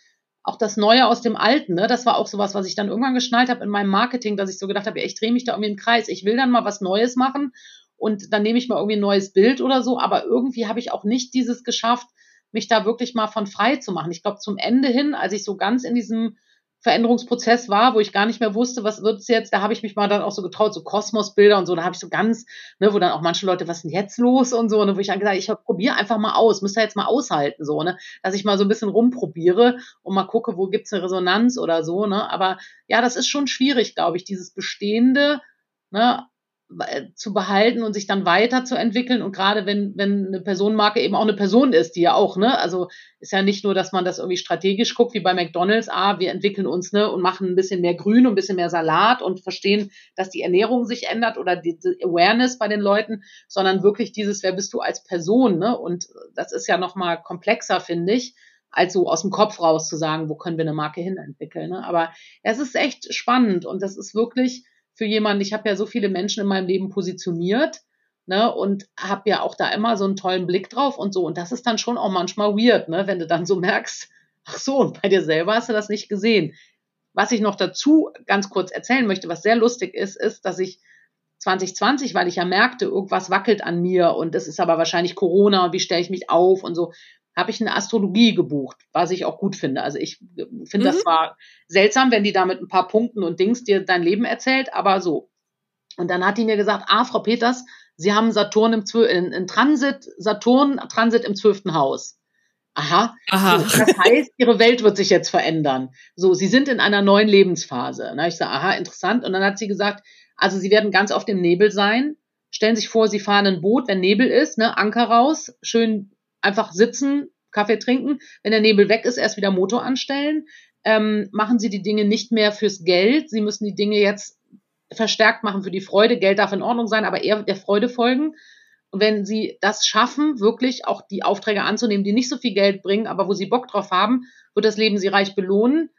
auch das Neue aus dem Alten. Ne? Das war auch sowas, was ich dann irgendwann geschnallt habe in meinem Marketing, dass ich so gedacht habe, ja, ich drehe mich da irgendwie im Kreis. Ich will dann mal was Neues machen und dann nehme ich mal irgendwie ein neues Bild oder so, aber irgendwie habe ich auch nicht dieses geschafft, mich da wirklich mal von frei zu machen. Ich glaube, zum Ende hin, als ich so ganz in diesem Veränderungsprozess war, wo ich gar nicht mehr wusste, was wird's jetzt, da habe ich mich mal dann auch so getraut, so Kosmosbilder und so, da habe ich so ganz, ne, wo dann auch manche Leute, was ist denn jetzt los? und so, ne, wo ich dann gesagt ich probiere einfach mal aus, müsst ihr jetzt mal aushalten, so, ne, dass ich mal so ein bisschen rumprobiere und mal gucke, wo gibt's eine Resonanz oder so, ne, aber ja, das ist schon schwierig, glaube ich, dieses Bestehende, ne, zu behalten und sich dann weiterzuentwickeln. Und gerade wenn, wenn eine Personenmarke eben auch eine Person ist, die ja auch, ne, also ist ja nicht nur, dass man das irgendwie strategisch guckt, wie bei McDonalds, ah, wir entwickeln uns, ne, und machen ein bisschen mehr Grün und ein bisschen mehr Salat und verstehen, dass die Ernährung sich ändert oder die, die Awareness bei den Leuten, sondern wirklich dieses, wer bist du als Person, ne? Und das ist ja nochmal komplexer, finde ich als so aus dem Kopf raus zu sagen, wo können wir eine Marke hin entwickeln. Ne? Aber es ist echt spannend und das ist wirklich, für jemanden, ich habe ja so viele Menschen in meinem Leben positioniert, ne, und habe ja auch da immer so einen tollen Blick drauf und so. Und das ist dann schon auch manchmal weird, ne, wenn du dann so merkst, ach so, und bei dir selber hast du das nicht gesehen. Was ich noch dazu ganz kurz erzählen möchte, was sehr lustig ist, ist, dass ich 2020, weil ich ja merkte, irgendwas wackelt an mir und das ist aber wahrscheinlich Corona und wie stelle ich mich auf und so, habe ich eine Astrologie gebucht, was ich auch gut finde. Also ich finde mhm. das zwar seltsam, wenn die da mit ein paar Punkten und Dings dir dein Leben erzählt, aber so. Und dann hat die mir gesagt, ah, Frau Peters, Sie haben Saturn im Zw in, in Transit, Saturn Transit im zwölften Haus. Aha. Aha. So, das heißt, ihre Welt wird sich jetzt verändern. So, sie sind in einer neuen Lebensphase. Na, ich sage, aha, interessant. Und dann hat sie gesagt, also sie werden ganz auf dem Nebel sein. Stellen sich vor, sie fahren ein Boot, wenn Nebel ist, ne, Anker raus, schön einfach sitzen, Kaffee trinken. Wenn der Nebel weg ist, erst wieder Motor anstellen. Ähm, machen Sie die Dinge nicht mehr fürs Geld. Sie müssen die Dinge jetzt verstärkt machen für die Freude. Geld darf in Ordnung sein, aber eher der Freude folgen. Und wenn Sie das schaffen, wirklich auch die Aufträge anzunehmen, die nicht so viel Geld bringen, aber wo Sie Bock drauf haben, wird das Leben Sie reich belohnen.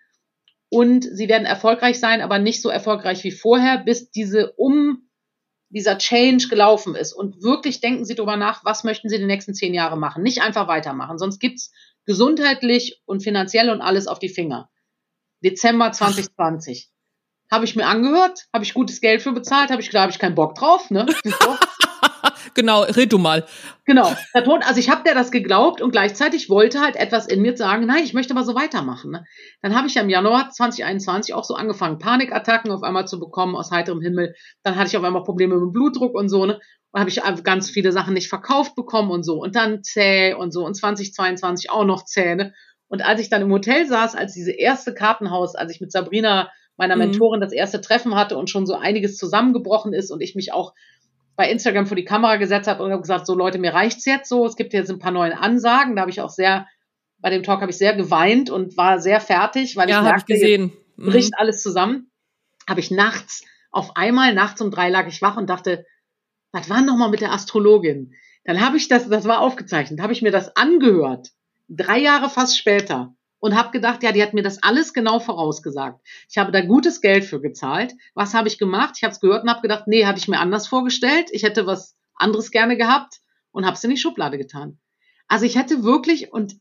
Und Sie werden erfolgreich sein, aber nicht so erfolgreich wie vorher, bis diese um dieser Change gelaufen ist. Und wirklich denken Sie darüber nach, was möchten Sie die nächsten zehn Jahre machen. Nicht einfach weitermachen, sonst gibt's gesundheitlich und finanziell und alles auf die Finger. Dezember 2020. Habe ich mir angehört, habe ich gutes Geld für bezahlt, habe ich habe ich keinen Bock drauf. Ne? genau, red du mal. Genau. Also ich habe der das geglaubt und gleichzeitig wollte halt etwas in mir sagen, nein, ich möchte aber so weitermachen. Ne? Dann habe ich ja im Januar 2021 auch so angefangen, Panikattacken auf einmal zu bekommen aus heiterem Himmel. Dann hatte ich auf einmal Probleme mit dem Blutdruck und so. Ne? habe ich ganz viele Sachen nicht verkauft bekommen und so und dann zäh und so und 2022 auch noch Zähne. Und als ich dann im Hotel saß, als diese erste Kartenhaus, als ich mit Sabrina, meiner mhm. Mentorin, das erste Treffen hatte und schon so einiges zusammengebrochen ist und ich mich auch bei Instagram vor die Kamera gesetzt habe und habe gesagt, so Leute, mir reicht's jetzt so. Es gibt jetzt ein paar neue Ansagen. Da habe ich auch sehr, bei dem Talk habe ich sehr geweint und war sehr fertig, weil ja, ich merkte, ich gesehen. Mhm. bricht alles zusammen. Habe ich nachts, auf einmal nachts um drei lag ich wach und dachte, was war noch mal mit der Astrologin? Dann habe ich das, das war aufgezeichnet, habe ich mir das angehört, drei Jahre fast später und habe gedacht, ja, die hat mir das alles genau vorausgesagt. Ich habe da gutes Geld für gezahlt. Was habe ich gemacht? Ich habe es gehört und habe gedacht, nee, habe ich mir anders vorgestellt. Ich hätte was anderes gerne gehabt und habe es in die Schublade getan. Also ich hätte wirklich und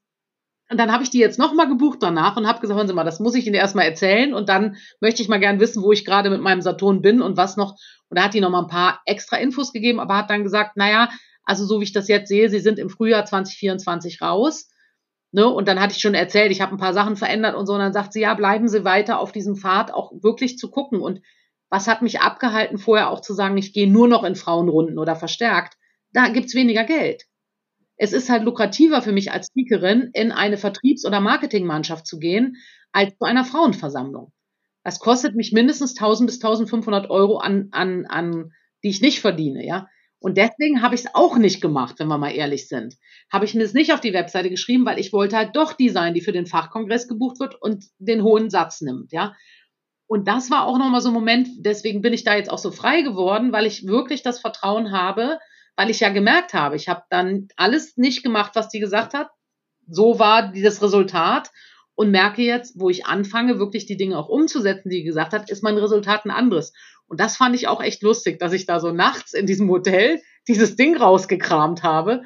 und dann habe ich die jetzt nochmal gebucht danach und habe gesagt, hören Sie mal, das muss ich Ihnen erstmal erzählen und dann möchte ich mal gern wissen, wo ich gerade mit meinem Saturn bin und was noch. Und da hat die nochmal ein paar extra Infos gegeben, aber hat dann gesagt, naja, also so wie ich das jetzt sehe, Sie sind im Frühjahr 2024 raus. Ne? Und dann hatte ich schon erzählt, ich habe ein paar Sachen verändert und so. Und dann sagt sie, ja, bleiben Sie weiter auf diesem Pfad, auch wirklich zu gucken. Und was hat mich abgehalten, vorher auch zu sagen, ich gehe nur noch in Frauenrunden oder verstärkt? Da gibt's weniger Geld. Es ist halt lukrativer für mich als Speakerin, in eine Vertriebs- oder Marketingmannschaft zu gehen, als zu einer Frauenversammlung. Das kostet mich mindestens 1000 bis 1500 Euro an, an, an, die ich nicht verdiene, ja. Und deswegen habe ich es auch nicht gemacht, wenn wir mal ehrlich sind. Habe ich mir es nicht auf die Webseite geschrieben, weil ich wollte halt doch die sein, die für den Fachkongress gebucht wird und den hohen Satz nimmt, ja. Und das war auch nochmal so ein Moment, deswegen bin ich da jetzt auch so frei geworden, weil ich wirklich das Vertrauen habe, weil ich ja gemerkt habe, ich habe dann alles nicht gemacht, was die gesagt hat. So war das Resultat und merke jetzt, wo ich anfange, wirklich die Dinge auch umzusetzen, die gesagt hat, ist mein Resultat ein anderes. Und das fand ich auch echt lustig, dass ich da so nachts in diesem Hotel dieses Ding rausgekramt habe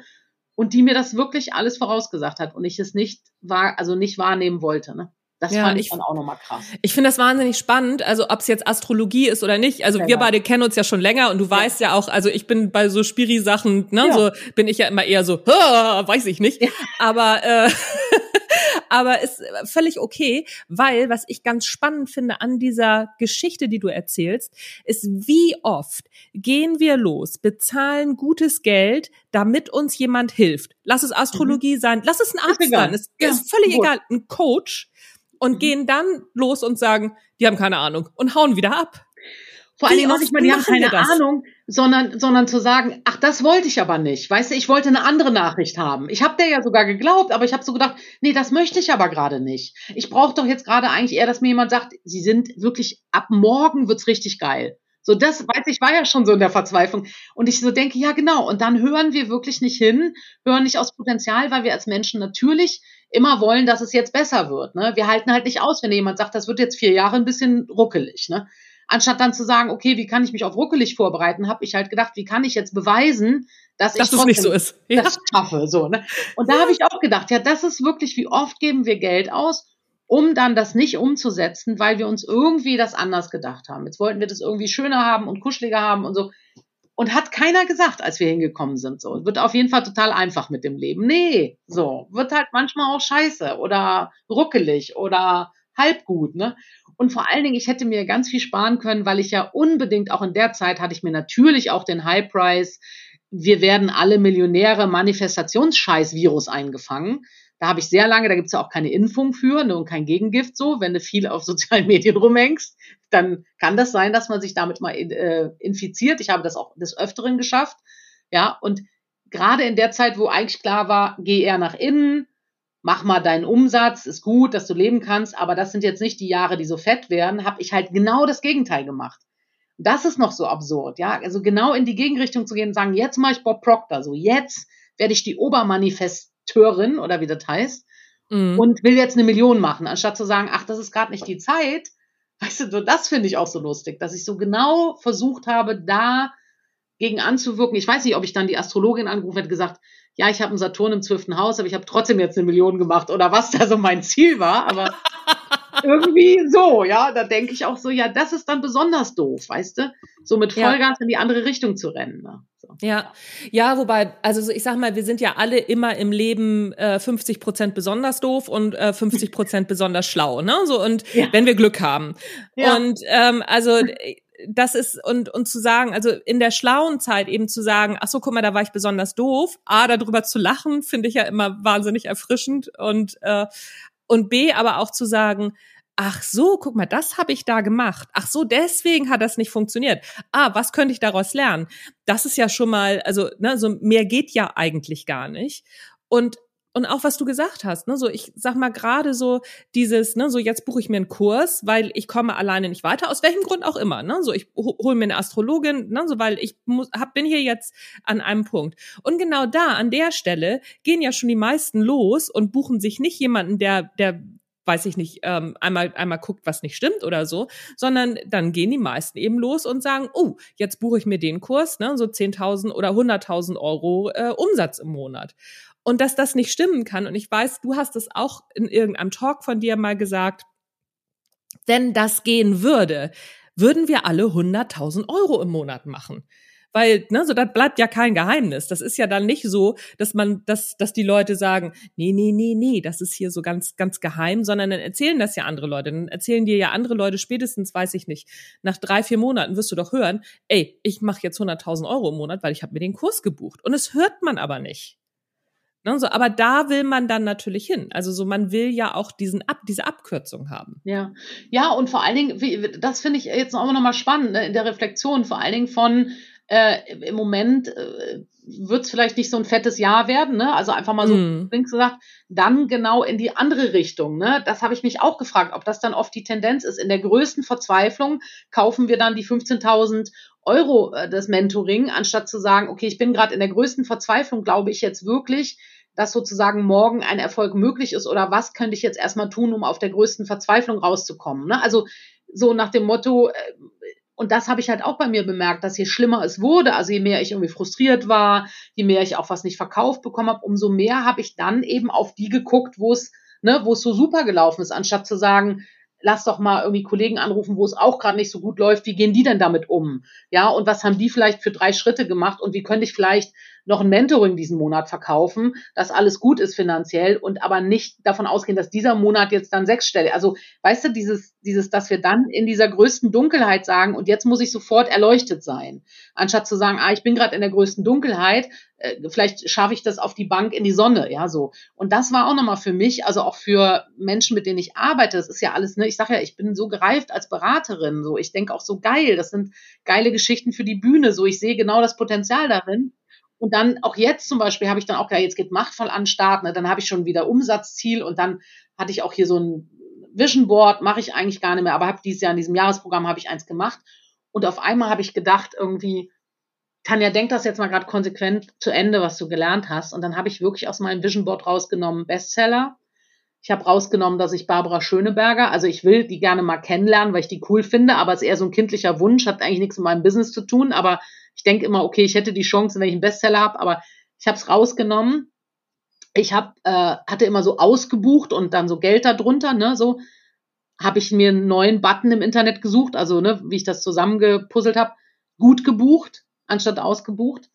und die mir das wirklich alles vorausgesagt hat und ich es nicht war, also nicht wahrnehmen wollte. Ne? Das ja, fand ich, ich dann auch nochmal krass. Ich finde das wahnsinnig spannend, also ob es jetzt Astrologie ist oder nicht. Also genau. wir beide kennen uns ja schon länger und du weißt ja, ja auch, also ich bin bei so Spiri-Sachen, ne, ja. so bin ich ja immer eher so, weiß ich nicht. Aber äh, aber ist völlig okay, weil was ich ganz spannend finde an dieser Geschichte, die du erzählst, ist, wie oft gehen wir los, bezahlen gutes Geld, damit uns jemand hilft. Lass es Astrologie mhm. sein, lass es ein Arzt sein, es ja, ist völlig gut. egal, ein Coach und mhm. gehen dann los und sagen, die haben keine Ahnung und hauen wieder ab. Vor allen Dingen noch nicht mal, die haben keine Ahnung, sondern, sondern zu sagen, ach, das wollte ich aber nicht. Weißt du, ich wollte eine andere Nachricht haben. Ich habe der ja sogar geglaubt, aber ich habe so gedacht, nee, das möchte ich aber gerade nicht. Ich brauche doch jetzt gerade eigentlich eher, dass mir jemand sagt, sie sind wirklich, ab morgen wird's richtig geil. So, das weiß ich, war ja schon so in der Verzweiflung. Und ich so denke, ja, genau. Und dann hören wir wirklich nicht hin, hören nicht aus Potenzial, weil wir als Menschen natürlich immer wollen, dass es jetzt besser wird. Ne? Wir halten halt nicht aus, wenn jemand sagt, das wird jetzt vier Jahre ein bisschen ruckelig. Ne? Anstatt dann zu sagen, okay, wie kann ich mich auf ruckelig vorbereiten, habe ich halt gedacht, wie kann ich jetzt beweisen, dass, dass ich es nicht so ist. Ja. das schaffe. So, ne? Und da habe ich auch gedacht, ja, das ist wirklich, wie oft geben wir Geld aus, um dann das nicht umzusetzen, weil wir uns irgendwie das anders gedacht haben. Jetzt wollten wir das irgendwie schöner haben und kuscheliger haben und so. Und hat keiner gesagt, als wir hingekommen sind. So, wird auf jeden Fall total einfach mit dem Leben. Nee, so, wird halt manchmal auch scheiße oder ruckelig oder halb gut, ne? Und vor allen Dingen, ich hätte mir ganz viel sparen können, weil ich ja unbedingt auch in der Zeit hatte ich mir natürlich auch den High Price, wir werden alle Millionäre Manifestationsscheiß-Virus eingefangen. Da habe ich sehr lange, da gibt es ja auch keine Impfung für ne, und kein Gegengift so. Wenn du viel auf sozialen Medien rumhängst, dann kann das sein, dass man sich damit mal äh, infiziert. Ich habe das auch des Öfteren geschafft. Ja, und gerade in der Zeit, wo eigentlich klar war, geh eher nach innen, mach mal deinen Umsatz, ist gut, dass du leben kannst, aber das sind jetzt nicht die Jahre, die so fett werden, habe ich halt genau das Gegenteil gemacht. Das ist noch so absurd, ja, also genau in die Gegenrichtung zu gehen und sagen, jetzt mache ich Bob Proctor, so jetzt werde ich die Obermanifesteurin oder wie das heißt mhm. und will jetzt eine Million machen, anstatt zu sagen, ach, das ist gerade nicht die Zeit. Weißt du, das finde ich auch so lustig, dass ich so genau versucht habe, da gegen anzuwirken. Ich weiß nicht, ob ich dann die Astrologin angerufen hätte gesagt, ja, ich habe einen Saturn im zwölften Haus, aber ich habe trotzdem jetzt eine Million gemacht oder was da so mein Ziel war, aber irgendwie so, ja, da denke ich auch so, ja, das ist dann besonders doof, weißt du, so mit Vollgas ja. in die andere Richtung zu rennen. Ne? So. Ja, ja, wobei, also ich sag mal, wir sind ja alle immer im Leben äh, 50 Prozent besonders doof und äh, 50 Prozent besonders schlau, ne? So und ja. wenn wir Glück haben. Ja. Und ähm, also das ist, und, und zu sagen, also in der schlauen Zeit eben zu sagen, ach so, guck mal, da war ich besonders doof. A, darüber zu lachen, finde ich ja immer wahnsinnig erfrischend und, äh, und B, aber auch zu sagen, ach so, guck mal, das habe ich da gemacht. Ach so, deswegen hat das nicht funktioniert. Ah, was könnte ich daraus lernen? Das ist ja schon mal, also, ne, so mehr geht ja eigentlich gar nicht. Und und auch was du gesagt hast, ne, so ich sag mal gerade so dieses, ne, so jetzt buche ich mir einen Kurs, weil ich komme alleine nicht weiter, aus welchem Grund auch immer, ne, so ich hole mir eine Astrologin, ne, so weil ich muss, hab, bin hier jetzt an einem Punkt. Und genau da, an der Stelle, gehen ja schon die meisten los und buchen sich nicht jemanden, der, der weiß ich nicht, ähm, einmal, einmal guckt, was nicht stimmt oder so, sondern dann gehen die meisten eben los und sagen, oh, jetzt buche ich mir den Kurs, ne, so 10.000 oder 100.000 Euro äh, Umsatz im Monat und dass das nicht stimmen kann. Und ich weiß, du hast es auch in irgendeinem Talk von dir mal gesagt, wenn das gehen würde, würden wir alle 100.000 Euro im Monat machen. Weil, ne, so das bleibt ja kein Geheimnis. Das ist ja dann nicht so, dass man, dass, dass die Leute sagen, nee, nee, nee, nee, das ist hier so ganz, ganz geheim, sondern dann erzählen das ja andere Leute. Dann erzählen dir ja andere Leute spätestens, weiß ich nicht, nach drei, vier Monaten wirst du doch hören, ey, ich mache jetzt 100.000 Euro im Monat, weil ich habe mir den Kurs gebucht. Und es hört man aber nicht. Ne, so, aber da will man dann natürlich hin. Also so, man will ja auch diesen Ab, diese Abkürzung haben. Ja, ja, und vor allen Dingen, wie, das finde ich jetzt auch nochmal spannend ne, in der Reflexion, vor allen Dingen von äh, im Moment äh, wird es vielleicht nicht so ein fettes Jahr werden, ne? Also einfach mal so mm. links gesagt, dann genau in die andere Richtung, ne? Das habe ich mich auch gefragt, ob das dann oft die Tendenz ist. In der größten Verzweiflung kaufen wir dann die 15.000 Euro äh, des Mentoring, anstatt zu sagen, okay, ich bin gerade in der größten Verzweiflung, glaube ich jetzt wirklich, dass sozusagen morgen ein Erfolg möglich ist oder was könnte ich jetzt erstmal tun, um auf der größten Verzweiflung rauszukommen. Ne? Also so nach dem Motto, äh, und das habe ich halt auch bei mir bemerkt, dass je schlimmer es wurde, also je mehr ich irgendwie frustriert war, je mehr ich auch was nicht verkauft bekommen habe, umso mehr habe ich dann eben auf die geguckt, wo es, ne, wo es so super gelaufen ist, anstatt zu sagen, lass doch mal irgendwie Kollegen anrufen, wo es auch gerade nicht so gut läuft, wie gehen die denn damit um? Ja, und was haben die vielleicht für drei Schritte gemacht und wie könnte ich vielleicht noch ein Mentoring diesen Monat verkaufen, dass alles gut ist finanziell und aber nicht davon ausgehen, dass dieser Monat jetzt dann sechsstellig. Also, weißt du, dieses, dieses, dass wir dann in dieser größten Dunkelheit sagen, und jetzt muss ich sofort erleuchtet sein, anstatt zu sagen, ah, ich bin gerade in der größten Dunkelheit, äh, vielleicht schaffe ich das auf die Bank in die Sonne, ja, so. Und das war auch nochmal für mich, also auch für Menschen, mit denen ich arbeite, das ist ja alles, ne, ich sage ja, ich bin so gereift als Beraterin, so, ich denke auch so geil, das sind geile Geschichten für die Bühne, so, ich sehe genau das Potenzial darin. Und dann auch jetzt zum Beispiel habe ich dann auch ja, jetzt geht machtvoll an Start, ne, dann habe ich schon wieder Umsatzziel und dann hatte ich auch hier so ein Vision Board, mache ich eigentlich gar nicht mehr, aber habe dieses Jahr in diesem Jahresprogramm habe ich eins gemacht und auf einmal habe ich gedacht irgendwie, Tanja, denk das jetzt mal gerade konsequent zu Ende, was du gelernt hast. Und dann habe ich wirklich aus meinem Vision Board rausgenommen Bestseller. Ich habe rausgenommen, dass ich Barbara Schöneberger, also ich will die gerne mal kennenlernen, weil ich die cool finde, aber es ist eher so ein kindlicher Wunsch, hat eigentlich nichts mit meinem Business zu tun, aber ich denke immer, okay, ich hätte die Chance, wenn ich einen Bestseller habe, aber ich habe es rausgenommen. Ich hab, äh, hatte immer so ausgebucht und dann so Geld darunter, ne, so habe ich mir einen neuen Button im Internet gesucht, also ne, wie ich das zusammengepuzzelt habe, gut gebucht anstatt ausgebucht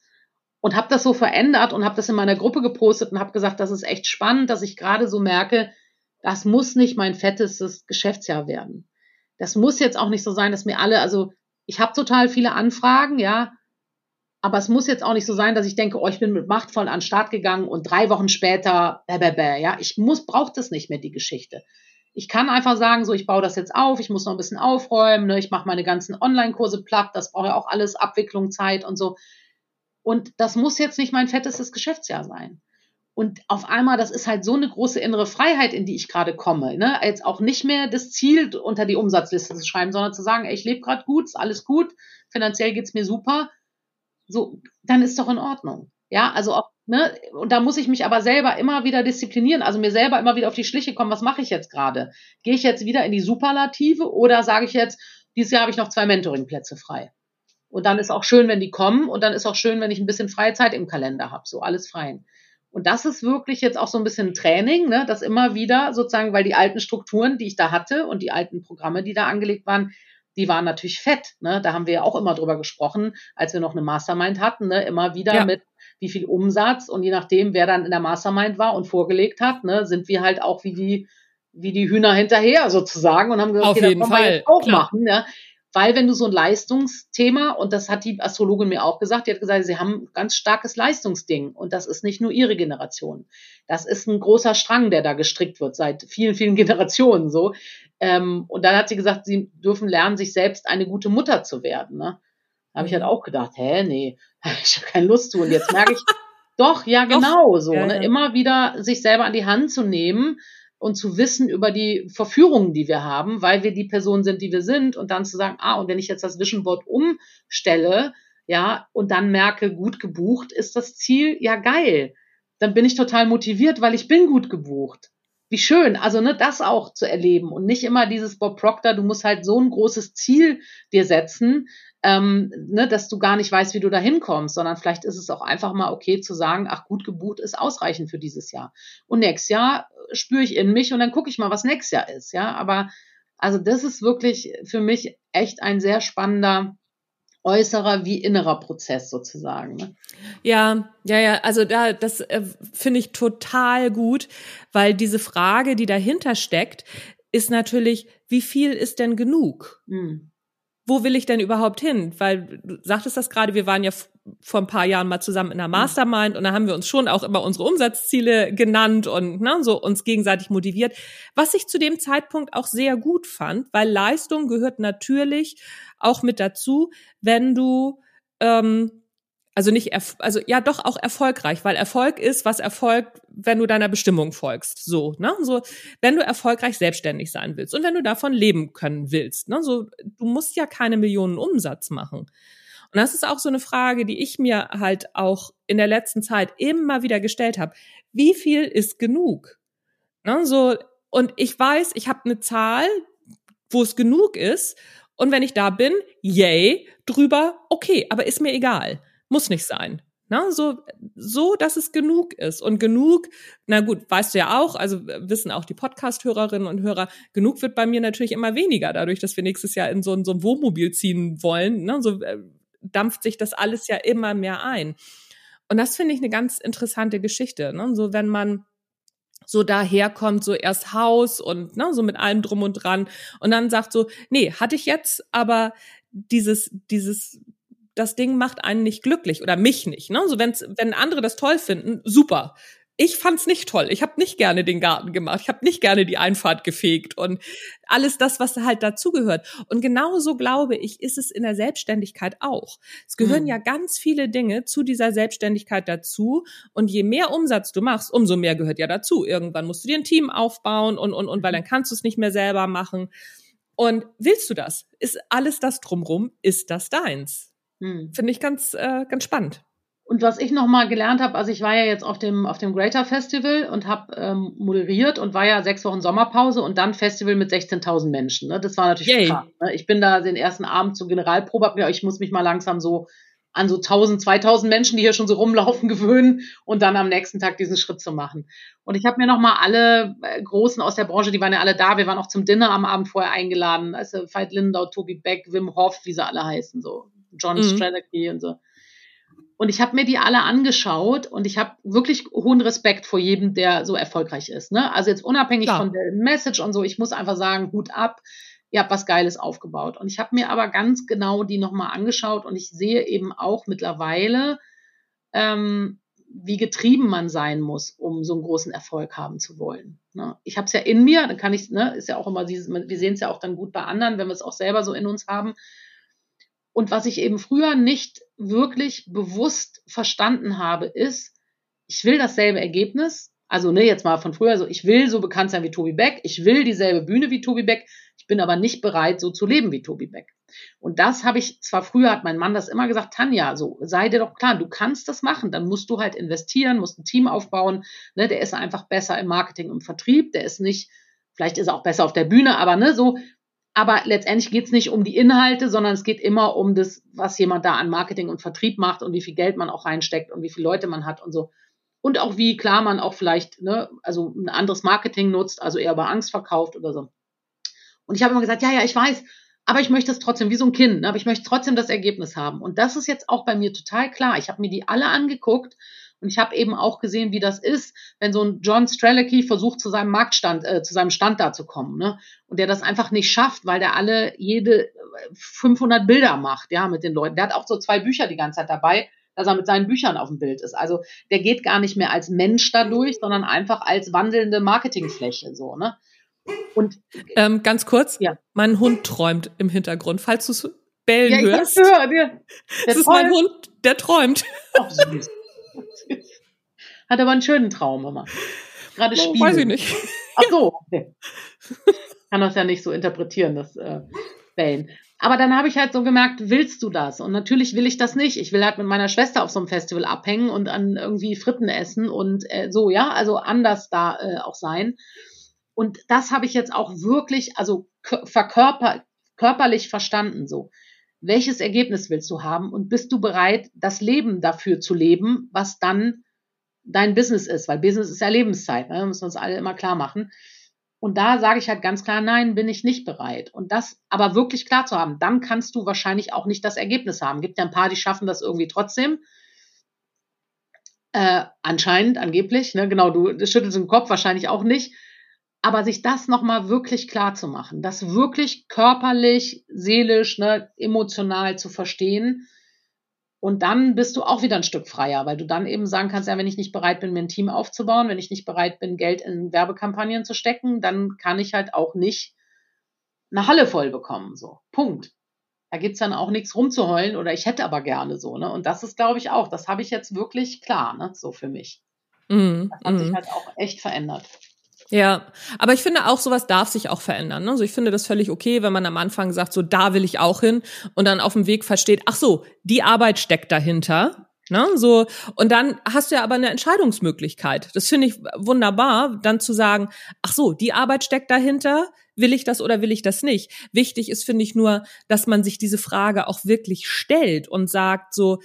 und habe das so verändert und habe das in meiner Gruppe gepostet und habe gesagt, das ist echt spannend, dass ich gerade so merke, das muss nicht mein fettestes Geschäftsjahr werden. Das muss jetzt auch nicht so sein, dass mir alle, also ich habe total viele Anfragen, ja, aber es muss jetzt auch nicht so sein, dass ich denke, oh, ich bin mit machtvoll an den Start gegangen und drei Wochen später, bäh, bäh, bäh, ja, ich muss, braucht das nicht mehr, die Geschichte. Ich kann einfach sagen, so, ich baue das jetzt auf, ich muss noch ein bisschen aufräumen, ne, ich mache meine ganzen Online-Kurse platt, das braucht ja auch alles Abwicklung, Zeit und so. Und das muss jetzt nicht mein fettestes Geschäftsjahr sein. Und auf einmal, das ist halt so eine große innere Freiheit, in die ich gerade komme. Ne? Jetzt auch nicht mehr das Ziel unter die Umsatzliste zu schreiben, sondern zu sagen, ey, ich lebe gerade gut, ist alles gut, finanziell geht's mir super so, dann ist doch in Ordnung. Ja, also auch, ne, und da muss ich mich aber selber immer wieder disziplinieren, also mir selber immer wieder auf die Schliche kommen, was mache ich jetzt gerade? Gehe ich jetzt wieder in die Superlative oder sage ich jetzt, dieses Jahr habe ich noch zwei Mentoringplätze frei? Und dann ist auch schön, wenn die kommen und dann ist auch schön, wenn ich ein bisschen freie Zeit im Kalender habe, so alles frei. Und das ist wirklich jetzt auch so ein bisschen Training, ne, das immer wieder sozusagen, weil die alten Strukturen, die ich da hatte und die alten Programme, die da angelegt waren, die waren natürlich fett. Ne? Da haben wir ja auch immer drüber gesprochen, als wir noch eine Mastermind hatten, ne? immer wieder ja. mit wie viel Umsatz und je nachdem, wer dann in der Mastermind war und vorgelegt hat, ne, sind wir halt auch wie die, wie die Hühner hinterher sozusagen und haben gesagt, Auf okay, jeden das wollen wir jetzt auch Klar. machen. Ne? Weil wenn du so ein Leistungsthema, und das hat die Astrologin mir auch gesagt, die hat gesagt, sie haben ein ganz starkes Leistungsding. Und das ist nicht nur ihre Generation. Das ist ein großer Strang, der da gestrickt wird, seit vielen, vielen Generationen so. Ähm, und dann hat sie gesagt, sie dürfen lernen, sich selbst eine gute Mutter zu werden. Ne? Da habe ich halt auch gedacht, hä, nee, ich habe keine Lust zu. Und jetzt merke ich, doch, ja, genau doch. so. Ja, ne? Ja. Immer wieder sich selber an die Hand zu nehmen und zu wissen über die Verführungen, die wir haben, weil wir die Person sind, die wir sind und dann zu sagen, ah, und wenn ich jetzt das Vision Board umstelle, ja, und dann merke, gut gebucht ist das Ziel, ja geil. Dann bin ich total motiviert, weil ich bin gut gebucht. Wie schön, also ne, das auch zu erleben und nicht immer dieses Bob Proctor, du musst halt so ein großes Ziel dir setzen, ähm, ne, dass du gar nicht weißt, wie du da hinkommst, sondern vielleicht ist es auch einfach mal okay zu sagen, ach gut gebucht ist ausreichend für dieses Jahr. Und nächstes Jahr spüre ich in mich und dann gucke ich mal, was nächstes Jahr ist. Ja, aber also das ist wirklich für mich echt ein sehr spannender äußerer wie innerer Prozess sozusagen. Ne? Ja, ja, ja, also da, das äh, finde ich total gut, weil diese Frage, die dahinter steckt, ist natürlich, wie viel ist denn genug? Mhm wo will ich denn überhaupt hin? Weil du sagtest das gerade, wir waren ja vor ein paar Jahren mal zusammen in einer Mastermind und da haben wir uns schon auch immer unsere Umsatzziele genannt und ne, so uns gegenseitig motiviert. Was ich zu dem Zeitpunkt auch sehr gut fand, weil Leistung gehört natürlich auch mit dazu, wenn du ähm, also nicht, also ja doch auch erfolgreich, weil Erfolg ist, was Erfolg, wenn du deiner Bestimmung folgst. So, ne? So, wenn du erfolgreich selbstständig sein willst und wenn du davon leben können willst. Ne? So, du musst ja keine Millionen Umsatz machen. Und das ist auch so eine Frage, die ich mir halt auch in der letzten Zeit immer wieder gestellt habe. Wie viel ist genug? Ne? So, und ich weiß, ich habe eine Zahl, wo es genug ist. Und wenn ich da bin, yay, drüber, okay, aber ist mir egal. Muss nicht sein. Na, so, so, dass es genug ist. Und genug, na gut, weißt du ja auch, also wissen auch die Podcast-Hörerinnen und Hörer, genug wird bei mir natürlich immer weniger, dadurch, dass wir nächstes Jahr in so, in so ein Wohnmobil ziehen wollen. Ne, so äh, dampft sich das alles ja immer mehr ein. Und das finde ich eine ganz interessante Geschichte. Ne? So, wenn man so daherkommt, so erst Haus und ne, so mit allem drum und dran und dann sagt so, nee, hatte ich jetzt, aber dieses, dieses das Ding macht einen nicht glücklich oder mich nicht. Ne? So wenn's, wenn andere das toll finden, super. Ich fand's nicht toll. Ich habe nicht gerne den Garten gemacht. Ich habe nicht gerne die Einfahrt gefegt und alles das, was halt dazugehört. Und genauso glaube ich, ist es in der Selbstständigkeit auch. Es gehören mhm. ja ganz viele Dinge zu dieser Selbstständigkeit dazu. Und je mehr Umsatz du machst, umso mehr gehört ja dazu. Irgendwann musst du dir ein Team aufbauen und, und, und weil dann kannst du es nicht mehr selber machen. Und willst du das? Ist alles das drumrum? Ist das deins? Hm. Finde ich ganz, äh, ganz spannend. Und was ich nochmal gelernt habe, also ich war ja jetzt auf dem, auf dem Greater Festival und habe ähm, moderiert und war ja sechs Wochen Sommerpause und dann Festival mit 16.000 Menschen. Ne? Das war natürlich Yay. krass. Ne? Ich bin da den ersten Abend zur Generalprobe, hab mir, ich muss mich mal langsam so an so 1000, 2000 Menschen, die hier schon so rumlaufen, gewöhnen und dann am nächsten Tag diesen Schritt zu machen. Und ich habe mir nochmal alle äh, Großen aus der Branche, die waren ja alle da, wir waren auch zum Dinner am Abend vorher eingeladen, also Veit Lindau, Tobi Beck, Wim Hof, wie sie alle heißen, so John mhm. Strelicky und so. Und ich habe mir die alle angeschaut und ich habe wirklich hohen Respekt vor jedem, der so erfolgreich ist. Ne? Also jetzt unabhängig Klar. von der Message und so, ich muss einfach sagen, Hut ab, ihr habt was Geiles aufgebaut. Und ich habe mir aber ganz genau die nochmal angeschaut und ich sehe eben auch mittlerweile, ähm, wie getrieben man sein muss, um so einen großen Erfolg haben zu wollen. Ne? Ich habe es ja in mir, dann kann ich, ne, ist ja auch immer dieses, wir sehen es ja auch dann gut bei anderen, wenn wir es auch selber so in uns haben. Und was ich eben früher nicht wirklich bewusst verstanden habe, ist, ich will dasselbe Ergebnis. Also, ne, jetzt mal von früher, so, ich will so bekannt sein wie Tobi Beck, ich will dieselbe Bühne wie Tobi Beck, ich bin aber nicht bereit, so zu leben wie Tobi Beck. Und das habe ich, zwar früher hat mein Mann das immer gesagt, Tanja, so, sei dir doch klar, du kannst das machen, dann musst du halt investieren, musst ein Team aufbauen, ne, der ist einfach besser im Marketing und Vertrieb, der ist nicht, vielleicht ist er auch besser auf der Bühne, aber ne, so, aber letztendlich geht es nicht um die Inhalte, sondern es geht immer um das, was jemand da an Marketing und Vertrieb macht und wie viel Geld man auch reinsteckt und wie viele Leute man hat und so. Und auch wie klar man auch vielleicht, ne, also ein anderes Marketing nutzt, also eher bei Angst verkauft oder so. Und ich habe immer gesagt, ja, ja, ich weiß, aber ich möchte es trotzdem, wie so ein Kind, ne, aber ich möchte trotzdem das Ergebnis haben. Und das ist jetzt auch bei mir total klar. Ich habe mir die alle angeguckt und ich habe eben auch gesehen, wie das ist, wenn so ein John Strelicky versucht, zu seinem Marktstand, äh, zu seinem Stand da zu kommen, ne? Und der das einfach nicht schafft, weil der alle jede, 500 Bilder macht, ja, mit den Leuten. Der hat auch so zwei Bücher die ganze Zeit dabei, dass er mit seinen Büchern auf dem Bild ist. Also der geht gar nicht mehr als Mensch dadurch, sondern einfach als wandelnde Marketingfläche, so, ne? Und ähm, ganz kurz, ja. mein Hund träumt im Hintergrund. Falls du es bellen ja, hörst, gehört, ja. das ist mein Hund, der träumt. Ach, süß. Hat aber einen schönen Traum immer. Gerade oh, Spiel. Weiß ich nicht. Ach so. Okay. Kann das ja nicht so interpretieren, das äh, Bellen. Aber dann habe ich halt so gemerkt, willst du das? Und natürlich will ich das nicht. Ich will halt mit meiner Schwester auf so einem Festival abhängen und an irgendwie Fritten essen und äh, so, ja, also anders da äh, auch sein. Und das habe ich jetzt auch wirklich, also verkörper, körperlich verstanden so. Welches Ergebnis willst du haben und bist du bereit, das Leben dafür zu leben, was dann dein Business ist, weil Business ist ja Lebenszeit, ne? müssen wir uns alle immer klar machen. Und da sage ich halt ganz klar, nein, bin ich nicht bereit. Und das aber wirklich klar zu haben, dann kannst du wahrscheinlich auch nicht das Ergebnis haben. Gibt ja ein paar, die schaffen das irgendwie trotzdem. Äh, anscheinend, angeblich, ne? genau, du schüttelst den Kopf, wahrscheinlich auch nicht. Aber sich das nochmal wirklich klar zu machen, das wirklich körperlich, seelisch, ne, emotional zu verstehen, und dann bist du auch wieder ein Stück freier, weil du dann eben sagen kannst, ja, wenn ich nicht bereit bin, mir ein Team aufzubauen, wenn ich nicht bereit bin, Geld in Werbekampagnen zu stecken, dann kann ich halt auch nicht eine Halle voll bekommen. So, Punkt. Da gibt's dann auch nichts rumzuheulen oder ich hätte aber gerne so, ne? Und das ist, glaube ich, auch, das habe ich jetzt wirklich klar, ne? So für mich. Mm, das hat mm. sich mhm. halt auch echt verändert. Ja, aber ich finde auch, sowas darf sich auch verändern. Ne? Also ich finde das völlig okay, wenn man am Anfang sagt, so da will ich auch hin und dann auf dem Weg versteht, ach so, die Arbeit steckt dahinter. Ne, so und dann hast du ja aber eine Entscheidungsmöglichkeit. Das finde ich wunderbar, dann zu sagen, ach so, die Arbeit steckt dahinter, will ich das oder will ich das nicht? Wichtig ist finde ich nur, dass man sich diese Frage auch wirklich stellt und sagt so,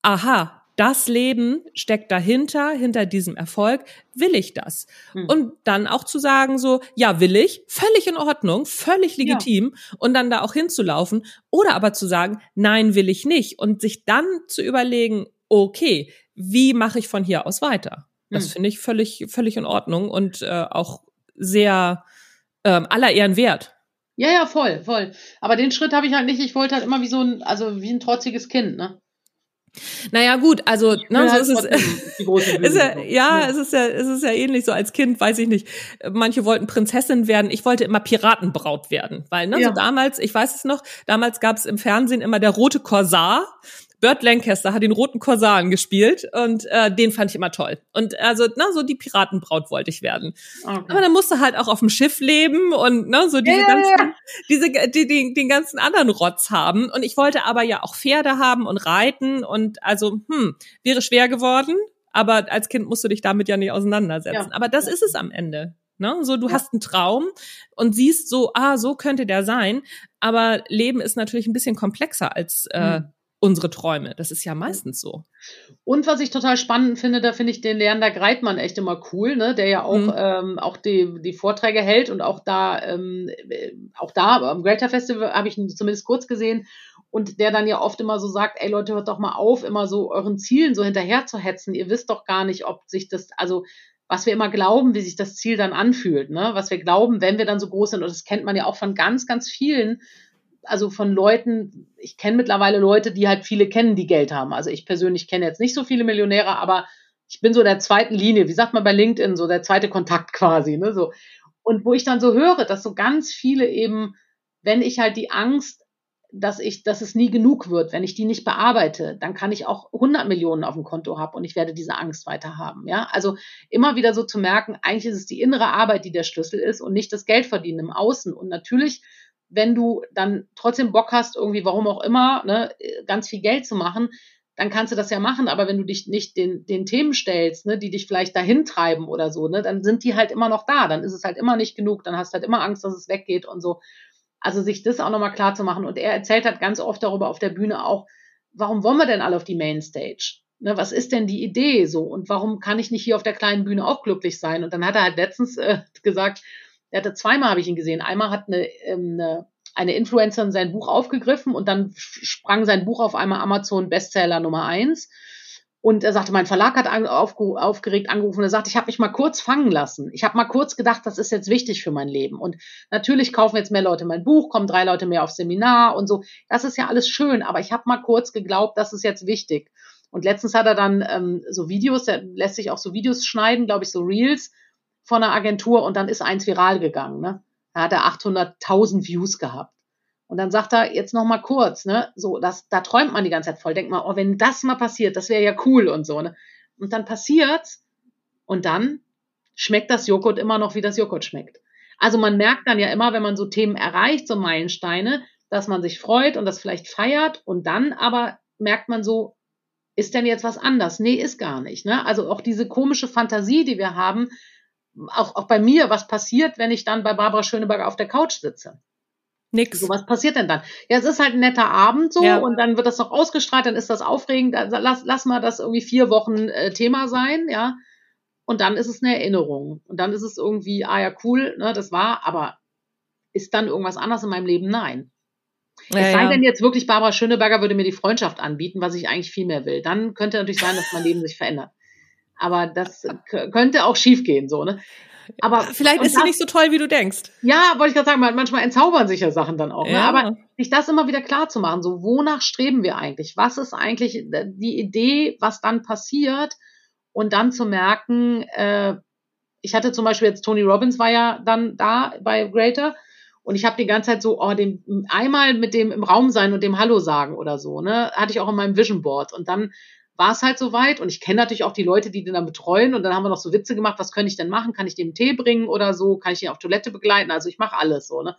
aha, das Leben steckt dahinter, hinter diesem Erfolg, will ich das? Hm. Und dann auch zu sagen so, ja, will ich, völlig in Ordnung, völlig legitim ja. und dann da auch hinzulaufen oder aber zu sagen, nein, will ich nicht und sich dann zu überlegen, okay, wie mache ich von hier aus weiter? Das hm. finde ich völlig, völlig in Ordnung und äh, auch sehr ähm, aller Ehren wert. Ja, ja, voll, voll. Aber den Schritt habe ich halt nicht. Ich wollte halt immer wie so ein, also wie ein trotziges Kind, ne? Naja, gut, also ne, so ist es. ist ja, ja, es ist ja, es ist ja ähnlich so als Kind, weiß ich nicht. Manche wollten Prinzessin werden, ich wollte immer Piratenbraut werden, weil ne, ja. so damals, ich weiß es noch, damals gab es im Fernsehen immer der rote Korsar Burt Lancaster hat den roten Korsaren gespielt und äh, den fand ich immer toll. Und also, na, so die Piratenbraut wollte ich werden. Okay. Aber dann musste halt auch auf dem Schiff leben und ne, so diese ja, ganzen, diese, die, die, den ganzen anderen Rotz haben. Und ich wollte aber ja auch Pferde haben und reiten und also, hm, wäre schwer geworden. Aber als Kind musst du dich damit ja nicht auseinandersetzen. Ja. Aber das ist es am Ende. Ne? So, du ja. hast einen Traum und siehst so, ah, so könnte der sein. Aber Leben ist natürlich ein bisschen komplexer als äh, hm unsere Träume. Das ist ja meistens so. Und was ich total spannend finde, da finde ich den Leander Greitmann echt immer cool, ne? der ja auch, mhm. ähm, auch die, die Vorträge hält und auch da, ähm, auch da am Greater Festival habe ich ihn zumindest kurz gesehen und der dann ja oft immer so sagt, ey Leute, hört doch mal auf, immer so euren Zielen so hinterher zu hetzen. Ihr wisst doch gar nicht, ob sich das, also was wir immer glauben, wie sich das Ziel dann anfühlt, ne? Was wir glauben, wenn wir dann so groß sind, und das kennt man ja auch von ganz, ganz vielen also von Leuten, ich kenne mittlerweile Leute, die halt viele kennen, die Geld haben. Also ich persönlich kenne jetzt nicht so viele Millionäre, aber ich bin so der zweiten Linie, wie sagt man bei LinkedIn, so der zweite Kontakt quasi, ne, so. Und wo ich dann so höre, dass so ganz viele eben, wenn ich halt die Angst, dass ich, dass es nie genug wird, wenn ich die nicht bearbeite, dann kann ich auch 100 Millionen auf dem Konto haben und ich werde diese Angst weiter haben, ja. Also immer wieder so zu merken, eigentlich ist es die innere Arbeit, die der Schlüssel ist und nicht das Geld verdienen im Außen. Und natürlich wenn du dann trotzdem Bock hast, irgendwie, warum auch immer, ne, ganz viel Geld zu machen, dann kannst du das ja machen, aber wenn du dich nicht den, den Themen stellst, ne, die dich vielleicht dahin treiben oder so, ne, dann sind die halt immer noch da, dann ist es halt immer nicht genug, dann hast du halt immer Angst, dass es weggeht und so. Also sich das auch nochmal klar zu machen. Und er erzählt halt ganz oft darüber auf der Bühne auch, warum wollen wir denn alle auf die Mainstage? Ne, was ist denn die Idee so? Und warum kann ich nicht hier auf der kleinen Bühne auch glücklich sein? Und dann hat er halt letztens äh, gesagt, er hatte zweimal habe ich ihn gesehen. Einmal hat eine, ähm, eine, eine Influencerin sein Buch aufgegriffen und dann sprang sein Buch auf einmal Amazon Bestseller Nummer eins. Und er sagte, mein Verlag hat aufgeregt angerufen er sagt, ich habe mich mal kurz fangen lassen. Ich habe mal kurz gedacht, das ist jetzt wichtig für mein Leben. Und natürlich kaufen jetzt mehr Leute mein Buch, kommen drei Leute mehr aufs Seminar und so. Das ist ja alles schön, aber ich habe mal kurz geglaubt, das ist jetzt wichtig. Und letztens hat er dann ähm, so Videos, der lässt sich auch so Videos schneiden, glaube ich, so Reels von einer Agentur und dann ist eins viral gegangen. Ne? Da hat er 800.000 Views gehabt. Und dann sagt er jetzt noch mal kurz, ne, so, das, da träumt man die ganze Zeit voll. Denkt mal, oh, wenn das mal passiert, das wäre ja cool und so, ne. Und dann passiert's und dann schmeckt das Joghurt immer noch, wie das Joghurt schmeckt. Also man merkt dann ja immer, wenn man so Themen erreicht, so Meilensteine, dass man sich freut und das vielleicht feiert und dann aber merkt man so, ist denn jetzt was anders? Nee, ist gar nicht. Ne? Also auch diese komische Fantasie, die wir haben, auch, auch bei mir, was passiert, wenn ich dann bei Barbara Schöneberger auf der Couch sitze? Nix. So, was passiert denn dann? Ja, es ist halt ein netter Abend so ja. und dann wird das noch ausgestrahlt, dann ist das aufregend. Lass, lass mal das irgendwie vier Wochen äh, Thema sein, ja. Und dann ist es eine Erinnerung. Und dann ist es irgendwie, ah ja, cool, ne, das war, aber ist dann irgendwas anderes in meinem Leben? Nein. Ja, es sei ja. denn jetzt wirklich, Barbara Schöneberger würde mir die Freundschaft anbieten, was ich eigentlich viel mehr will. Dann könnte natürlich sein, dass mein Leben sich verändert. Aber das könnte auch schiefgehen, so, ne? Aber vielleicht ist sie nicht so toll, wie du denkst. Ja, wollte ich gerade sagen, manchmal entzaubern sich ja Sachen dann auch. Ne? Ja. Ne? Aber sich das immer wieder klar zu machen, so wonach streben wir eigentlich? Was ist eigentlich die Idee, was dann passiert? Und dann zu merken, äh, ich hatte zum Beispiel jetzt Tony Robbins war ja dann da bei Greater und ich habe die ganze Zeit so, oh, dem einmal mit dem im Raum sein und dem Hallo sagen oder so, ne, hatte ich auch in meinem Vision Board und dann war es halt soweit. Und ich kenne natürlich auch die Leute, die den dann betreuen. Und dann haben wir noch so Witze gemacht, was könnte ich denn machen? Kann ich dem Tee bringen oder so? Kann ich ihn auf Toilette begleiten? Also ich mache alles so, ne?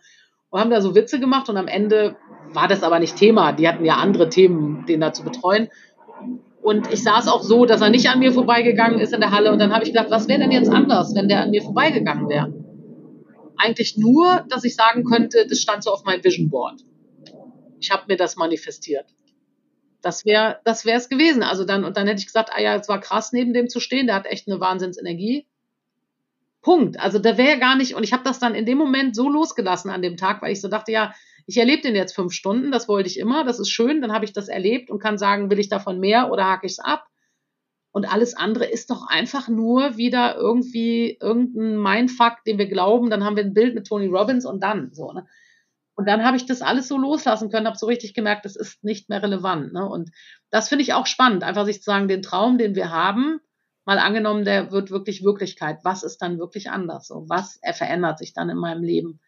Und haben da so Witze gemacht und am Ende war das aber nicht Thema. Die hatten ja andere Themen, den da zu betreuen. Und ich saß auch so, dass er nicht an mir vorbeigegangen ist in der Halle. Und dann habe ich gedacht, was wäre denn jetzt anders, wenn der an mir vorbeigegangen wäre? Eigentlich nur, dass ich sagen könnte, das stand so auf meinem Vision Board. Ich habe mir das manifestiert. Das wäre das wäre es gewesen. Also dann, und dann hätte ich gesagt, ah ja, es war krass, neben dem zu stehen, der hat echt eine Wahnsinnsenergie. Punkt. Also der wäre gar nicht, und ich habe das dann in dem Moment so losgelassen an dem Tag, weil ich so dachte, ja, ich erlebe den jetzt fünf Stunden, das wollte ich immer, das ist schön, dann habe ich das erlebt und kann sagen, will ich davon mehr oder hake ich es ab? Und alles andere ist doch einfach nur wieder irgendwie irgendein Mindfuck, den wir glauben, dann haben wir ein Bild mit Tony Robbins und dann so. Ne? Und dann habe ich das alles so loslassen können, habe so richtig gemerkt, das ist nicht mehr relevant. Ne? Und das finde ich auch spannend, einfach sich zu sagen, den Traum, den wir haben, mal angenommen, der wird wirklich Wirklichkeit. Was ist dann wirklich anders? So, was er verändert sich dann in meinem Leben?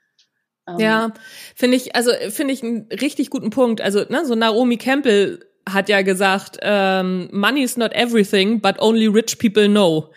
Ähm, ja, finde ich, also finde ich einen richtig guten Punkt. Also, ne, so Naomi Campbell hat ja gesagt, ähm, money is not everything, but only rich people know.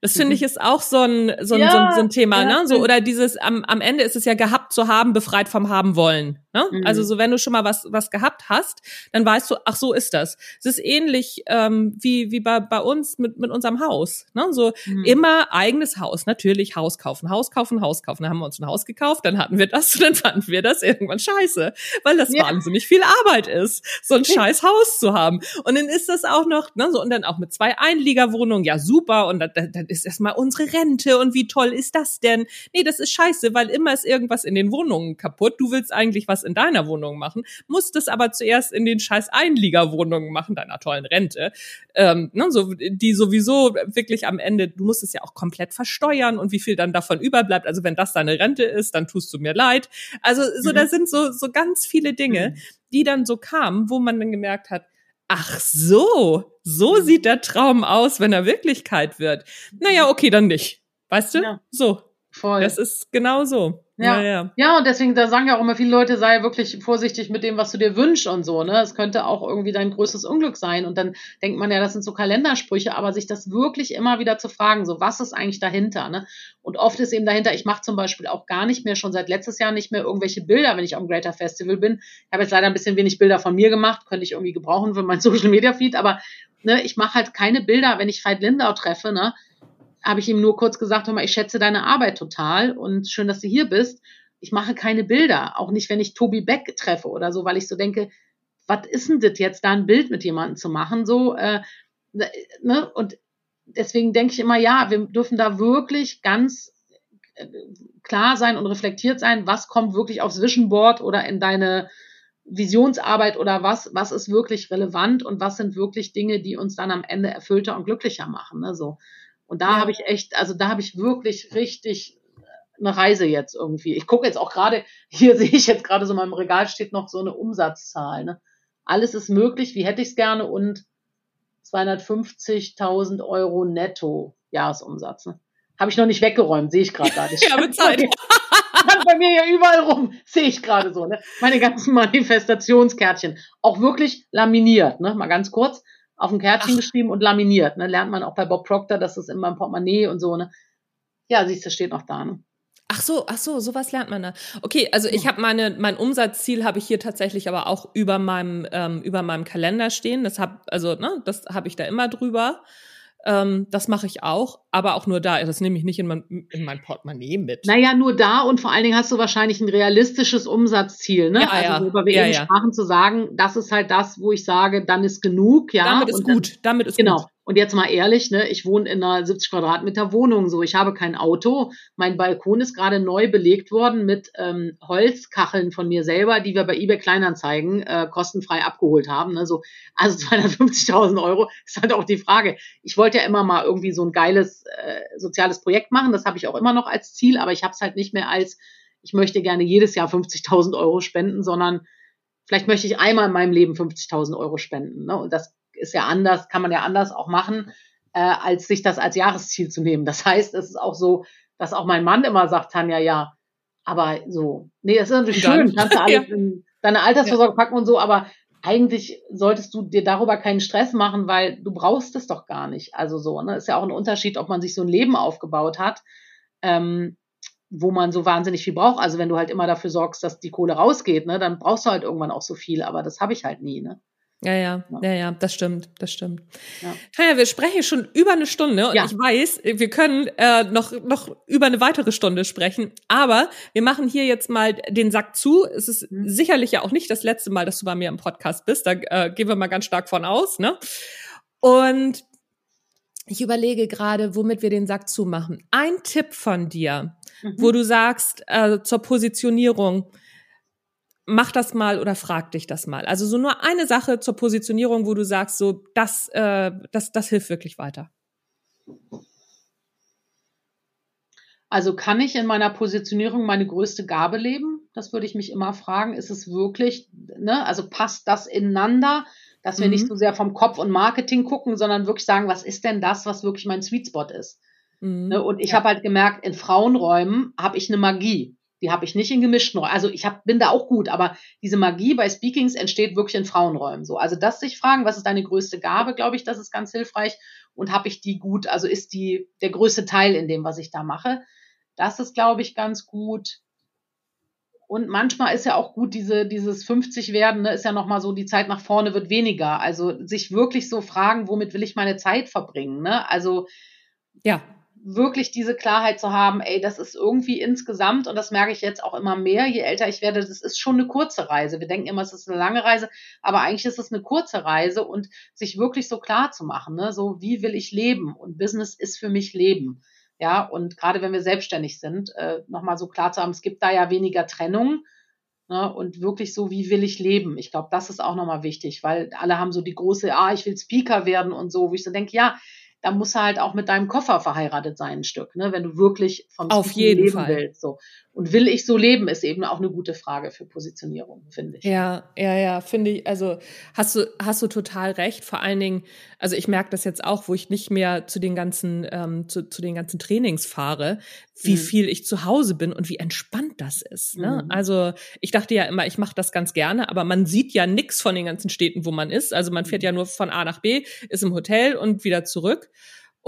Das finde ich mhm. ist auch so ein, so ein, ja, so ein, so ein Thema, ja, ne? So, oder dieses, am, am Ende ist es ja gehabt zu haben, befreit vom haben wollen. Ne? Mhm. Also so, wenn du schon mal was, was gehabt hast, dann weißt du, ach so ist das. Es ist ähnlich ähm, wie, wie bei, bei uns mit, mit unserem Haus. Ne? So mhm. immer eigenes Haus, natürlich Haus kaufen, Haus kaufen, Haus kaufen. Dann haben wir uns ein Haus gekauft, dann hatten wir das und dann fanden wir das irgendwann scheiße, weil das ja. wahnsinnig viel Arbeit ist, so ein scheiß Haus zu haben. Und dann ist das auch noch, ne, so und dann auch mit zwei Einliegerwohnungen, ja super, und dann, dann ist erstmal unsere Rente und wie toll ist das denn? Nee, das ist scheiße, weil immer ist irgendwas in den Wohnungen kaputt. Du willst eigentlich was in deiner Wohnung machen, musst es aber zuerst in den scheiß Einliegerwohnungen machen, deiner tollen Rente. Ähm, ne, so, die sowieso wirklich am Ende, du musst es ja auch komplett versteuern und wie viel dann davon überbleibt. Also wenn das deine Rente ist, dann tust du mir leid. Also so, mhm. da sind so, so ganz viele Dinge, mhm. die dann so kamen, wo man dann gemerkt hat, Ach so, so mhm. sieht der Traum aus, wenn er Wirklichkeit wird. Naja, okay, dann nicht. Weißt du? Ja. So. Voll. Das ist genau so. Ja, ja, ja. ja, und deswegen, da sagen ja auch immer viele Leute, sei wirklich vorsichtig mit dem, was du dir wünschst und so, ne? Es könnte auch irgendwie dein größtes Unglück sein. Und dann denkt man ja, das sind so Kalendersprüche, aber sich das wirklich immer wieder zu fragen, so, was ist eigentlich dahinter, ne? Und oft ist eben dahinter, ich mache zum Beispiel auch gar nicht mehr, schon seit letztes Jahr nicht mehr irgendwelche Bilder, wenn ich am Greater Festival bin. Ich habe jetzt leider ein bisschen wenig Bilder von mir gemacht, könnte ich irgendwie gebrauchen für mein Social Media Feed, aber ne, ich mache halt keine Bilder, wenn ich Veit Lindau treffe, ne? Habe ich ihm nur kurz gesagt, hör mal, ich schätze deine Arbeit total und schön, dass du hier bist. Ich mache keine Bilder, auch nicht, wenn ich Tobi Beck treffe oder so, weil ich so denke, was ist denn das jetzt, da ein Bild mit jemandem zu machen? So, äh, ne? Und deswegen denke ich immer, ja, wir dürfen da wirklich ganz äh, klar sein und reflektiert sein, was kommt wirklich aufs Vision Board oder in deine Visionsarbeit oder was, was ist wirklich relevant und was sind wirklich Dinge, die uns dann am Ende erfüllter und glücklicher machen. Ne? So. Und da ja. habe ich echt, also da habe ich wirklich richtig eine Reise jetzt irgendwie. Ich gucke jetzt auch gerade, hier sehe ich jetzt gerade so in meinem Regal steht noch so eine Umsatzzahl. Ne? Alles ist möglich, wie hätte ich es gerne und 250.000 Euro netto Jahresumsatz. Ne? Habe ich noch nicht weggeräumt, sehe ich gerade gar nicht. ja, mit Zeit. bei mir ja überall rum, sehe ich gerade so. Ne? Meine ganzen Manifestationskärtchen. Auch wirklich laminiert, ne? mal ganz kurz. Auf ein Kärtchen Ach. geschrieben und laminiert. Ne? Lernt man auch bei Bob Proctor, dass es in meinem Portemonnaie und so. Ne? Ja, siehst du, steht noch da. Ne? Ach so, ach so, sowas lernt man da. Okay, also ich habe meine mein Umsatzziel habe ich hier tatsächlich aber auch über meinem ähm, über meinem Kalender stehen. Das hab also ne, das habe ich da immer drüber. Ähm, das mache ich auch, aber auch nur da. Das nehme ich nicht in mein, in mein Portemonnaie mit. Naja, nur da und vor allen Dingen hast du wahrscheinlich ein realistisches Umsatzziel, ne? Ja, also ja. worüber wir ja, eben ja. sprachen, zu sagen, das ist halt das, wo ich sage, dann ist genug, ja. Damit ist und gut, dann, damit ist genau. gut. Und jetzt mal ehrlich, ne, ich wohne in einer 70 Quadratmeter Wohnung, so ich habe kein Auto. Mein Balkon ist gerade neu belegt worden mit ähm, Holzkacheln von mir selber, die wir bei eBay Kleinanzeigen äh, kostenfrei abgeholt haben. Ne, so, also 250.000 Euro ist halt auch die Frage. Ich wollte ja immer mal irgendwie so ein geiles äh, soziales Projekt machen. Das habe ich auch immer noch als Ziel, aber ich habe es halt nicht mehr als, ich möchte gerne jedes Jahr 50.000 Euro spenden, sondern vielleicht möchte ich einmal in meinem Leben 50.000 Euro spenden. Ne? Und das ist ja anders, kann man ja anders auch machen, äh, als sich das als Jahresziel zu nehmen. Das heißt, es ist auch so, dass auch mein Mann immer sagt, Tanja, ja, aber so, nee, das ist natürlich schön, kannst du alles ja. in deine Altersvorsorge ja. packen und so, aber eigentlich solltest du dir darüber keinen Stress machen, weil du brauchst es doch gar nicht. Also so, ne, ist ja auch ein Unterschied, ob man sich so ein Leben aufgebaut hat, ähm, wo man so wahnsinnig viel braucht. Also wenn du halt immer dafür sorgst, dass die Kohle rausgeht, ne, dann brauchst du halt irgendwann auch so viel, aber das habe ich halt nie, ne. Ja, ja, ja, ja, das stimmt, das stimmt. Ja. Tanja, wir sprechen schon über eine Stunde und ja. ich weiß, wir können äh, noch, noch über eine weitere Stunde sprechen, aber wir machen hier jetzt mal den Sack zu. Es ist mhm. sicherlich ja auch nicht das letzte Mal, dass du bei mir im Podcast bist, da äh, gehen wir mal ganz stark von aus, ne? Und ich überlege gerade, womit wir den Sack zumachen. Ein Tipp von dir, mhm. wo du sagst, äh, zur Positionierung, mach das mal oder frag dich das mal. Also so nur eine Sache zur Positionierung, wo du sagst, so das, äh, das, das hilft wirklich weiter. Also kann ich in meiner Positionierung meine größte Gabe leben? Das würde ich mich immer fragen. Ist es wirklich, ne, also passt das ineinander, dass wir mhm. nicht so sehr vom Kopf und Marketing gucken, sondern wirklich sagen, was ist denn das, was wirklich mein Sweet Spot ist? Mhm. Ne, und ich ja. habe halt gemerkt, in Frauenräumen habe ich eine Magie. Die habe ich nicht in gemischten Räumen. Also ich hab, bin da auch gut, aber diese Magie bei Speakings entsteht wirklich in Frauenräumen. So, also das sich fragen, was ist deine größte Gabe, glaube ich, das ist ganz hilfreich. Und habe ich die gut? Also ist die der größte Teil in dem, was ich da mache? Das ist, glaube ich, ganz gut. Und manchmal ist ja auch gut, diese, dieses 50 werden, ne, ist ja nochmal so, die Zeit nach vorne wird weniger. Also sich wirklich so fragen, womit will ich meine Zeit verbringen? Ne? Also ja, wirklich diese Klarheit zu haben, ey, das ist irgendwie insgesamt, und das merke ich jetzt auch immer mehr, je älter ich werde, das ist schon eine kurze Reise. Wir denken immer, es ist eine lange Reise, aber eigentlich ist es eine kurze Reise und sich wirklich so klar zu machen, ne? so wie will ich leben? Und Business ist für mich Leben. Ja, und gerade wenn wir selbstständig sind, äh, nochmal so klar zu haben, es gibt da ja weniger Trennung. Ne, und wirklich so, wie will ich leben? Ich glaube, das ist auch nochmal wichtig, weil alle haben so die große, ah, ich will Speaker werden und so, wo ich so denke, ja, da muss er halt auch mit deinem Koffer verheiratet sein, ein Stück, ne? wenn du wirklich vom Auf jeden leben Fall. willst. So. Und will ich so leben, ist eben auch eine gute Frage für Positionierung, finde ich. Ja, ja, ja, finde ich. Also hast du, hast du total recht. Vor allen Dingen, also ich merke das jetzt auch, wo ich nicht mehr zu den ganzen, ähm, zu, zu den ganzen Trainings fahre, wie mhm. viel ich zu Hause bin und wie entspannt das ist. Ne? Mhm. Also ich dachte ja immer, ich mache das ganz gerne, aber man sieht ja nix von den ganzen Städten, wo man ist. Also man fährt mhm. ja nur von A nach B, ist im Hotel und wieder zurück.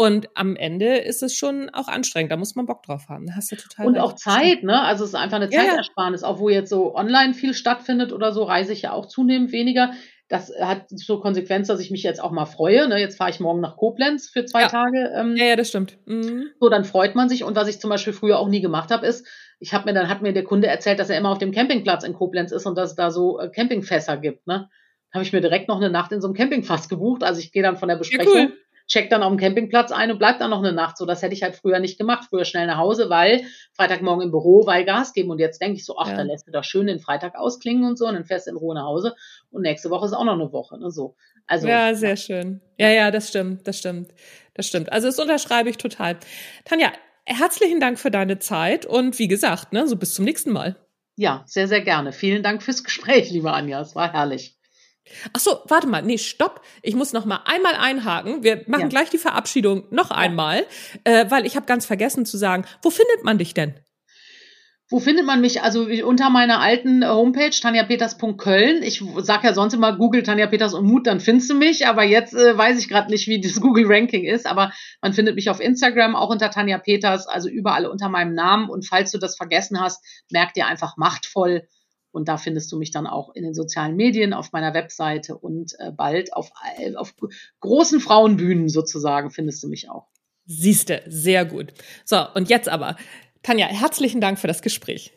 Und am Ende ist es schon auch anstrengend. Da muss man Bock drauf haben. Da hast du total. Und auch Zeit, ne? Also es ist einfach eine Zeitersparnis. Ja, ja. Auch wo jetzt so online viel stattfindet oder so, reise ich ja auch zunehmend weniger. Das hat so Konsequenz, dass ich mich jetzt auch mal freue. Ne? Jetzt fahre ich morgen nach Koblenz für zwei ja. Tage. Ähm, ja, ja, das stimmt. Mhm. So, dann freut man sich. Und was ich zum Beispiel früher auch nie gemacht habe, ist, ich habe mir dann hat mir der Kunde erzählt, dass er immer auf dem Campingplatz in Koblenz ist und dass es da so äh, Campingfässer gibt. Ne? Habe ich mir direkt noch eine Nacht in so einem Campingfass gebucht. Also ich gehe dann von der Besprechung. Ja, cool checkt dann auf dem Campingplatz ein und bleibt dann noch eine Nacht. So, das hätte ich halt früher nicht gemacht. Früher schnell nach Hause, weil Freitagmorgen im Büro, weil Gas geben. Und jetzt denke ich so, ach, ja. dann lässt du doch schön den Freitag ausklingen und so und dann fährst du in Ruhe nach Hause. Und nächste Woche ist auch noch eine Woche. Ne? So. Also, ja, sehr schön. Ja, ja, das stimmt, das stimmt. Das stimmt. Also das unterschreibe ich total. Tanja, herzlichen Dank für deine Zeit und wie gesagt, ne, so bis zum nächsten Mal. Ja, sehr, sehr gerne. Vielen Dank fürs Gespräch, liebe Anja. Es war herrlich. Ach so, warte mal, nee, stopp. Ich muss noch mal einmal einhaken. Wir machen ja. gleich die Verabschiedung noch einmal, äh, weil ich habe ganz vergessen zu sagen, wo findet man dich denn? Wo findet man mich? Also unter meiner alten Homepage tanjapeters.köln. Ich sag ja sonst immer Google Tanja Peters und Mut, dann findest du mich. Aber jetzt äh, weiß ich gerade nicht, wie das Google Ranking ist. Aber man findet mich auf Instagram auch unter Tanja Peters, also überall unter meinem Namen. Und falls du das vergessen hast, merk dir einfach machtvoll. Und da findest du mich dann auch in den sozialen Medien, auf meiner Webseite und äh, bald auf, auf großen Frauenbühnen sozusagen findest du mich auch. Siehste, sehr gut. So, und jetzt aber Tanja, herzlichen Dank für das Gespräch.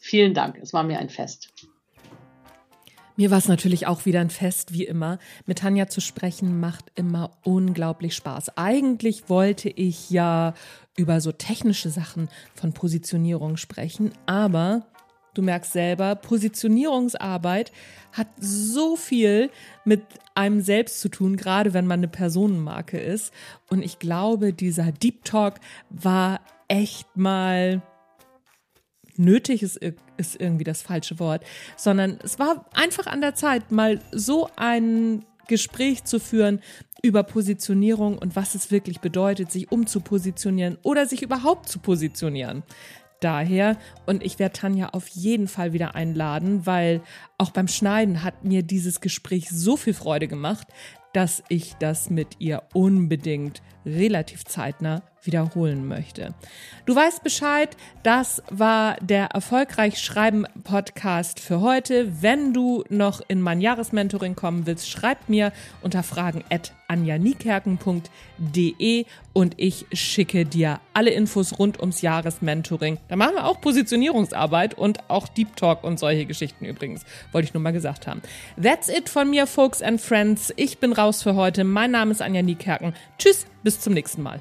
Vielen Dank, es war mir ein Fest. Mir war es natürlich auch wieder ein Fest, wie immer. Mit Tanja zu sprechen macht immer unglaublich Spaß. Eigentlich wollte ich ja über so technische Sachen von Positionierung sprechen, aber du merkst selber, Positionierungsarbeit hat so viel mit einem selbst zu tun, gerade wenn man eine Personenmarke ist. Und ich glaube, dieser Deep Talk war echt mal nötig ist, ist irgendwie das falsche Wort, sondern es war einfach an der Zeit, mal so ein Gespräch zu führen über Positionierung und was es wirklich bedeutet, sich umzupositionieren oder sich überhaupt zu positionieren. Daher, und ich werde Tanja auf jeden Fall wieder einladen, weil auch beim Schneiden hat mir dieses Gespräch so viel Freude gemacht, dass ich das mit ihr unbedingt relativ zeitnah wiederholen möchte. Du weißt Bescheid, das war der Erfolgreich Schreiben Podcast für heute. Wenn du noch in mein Jahresmentoring kommen willst, schreib mir unter fragen at anjanikerken.de und ich schicke dir alle Infos rund ums Jahresmentoring. Da machen wir auch Positionierungsarbeit und auch Deep Talk und solche Geschichten übrigens. Wollte ich nur mal gesagt haben. That's it von mir, folks and friends. Ich bin raus für heute. Mein Name ist Anja Niekerken. Tschüss, bis zum nächsten Mal.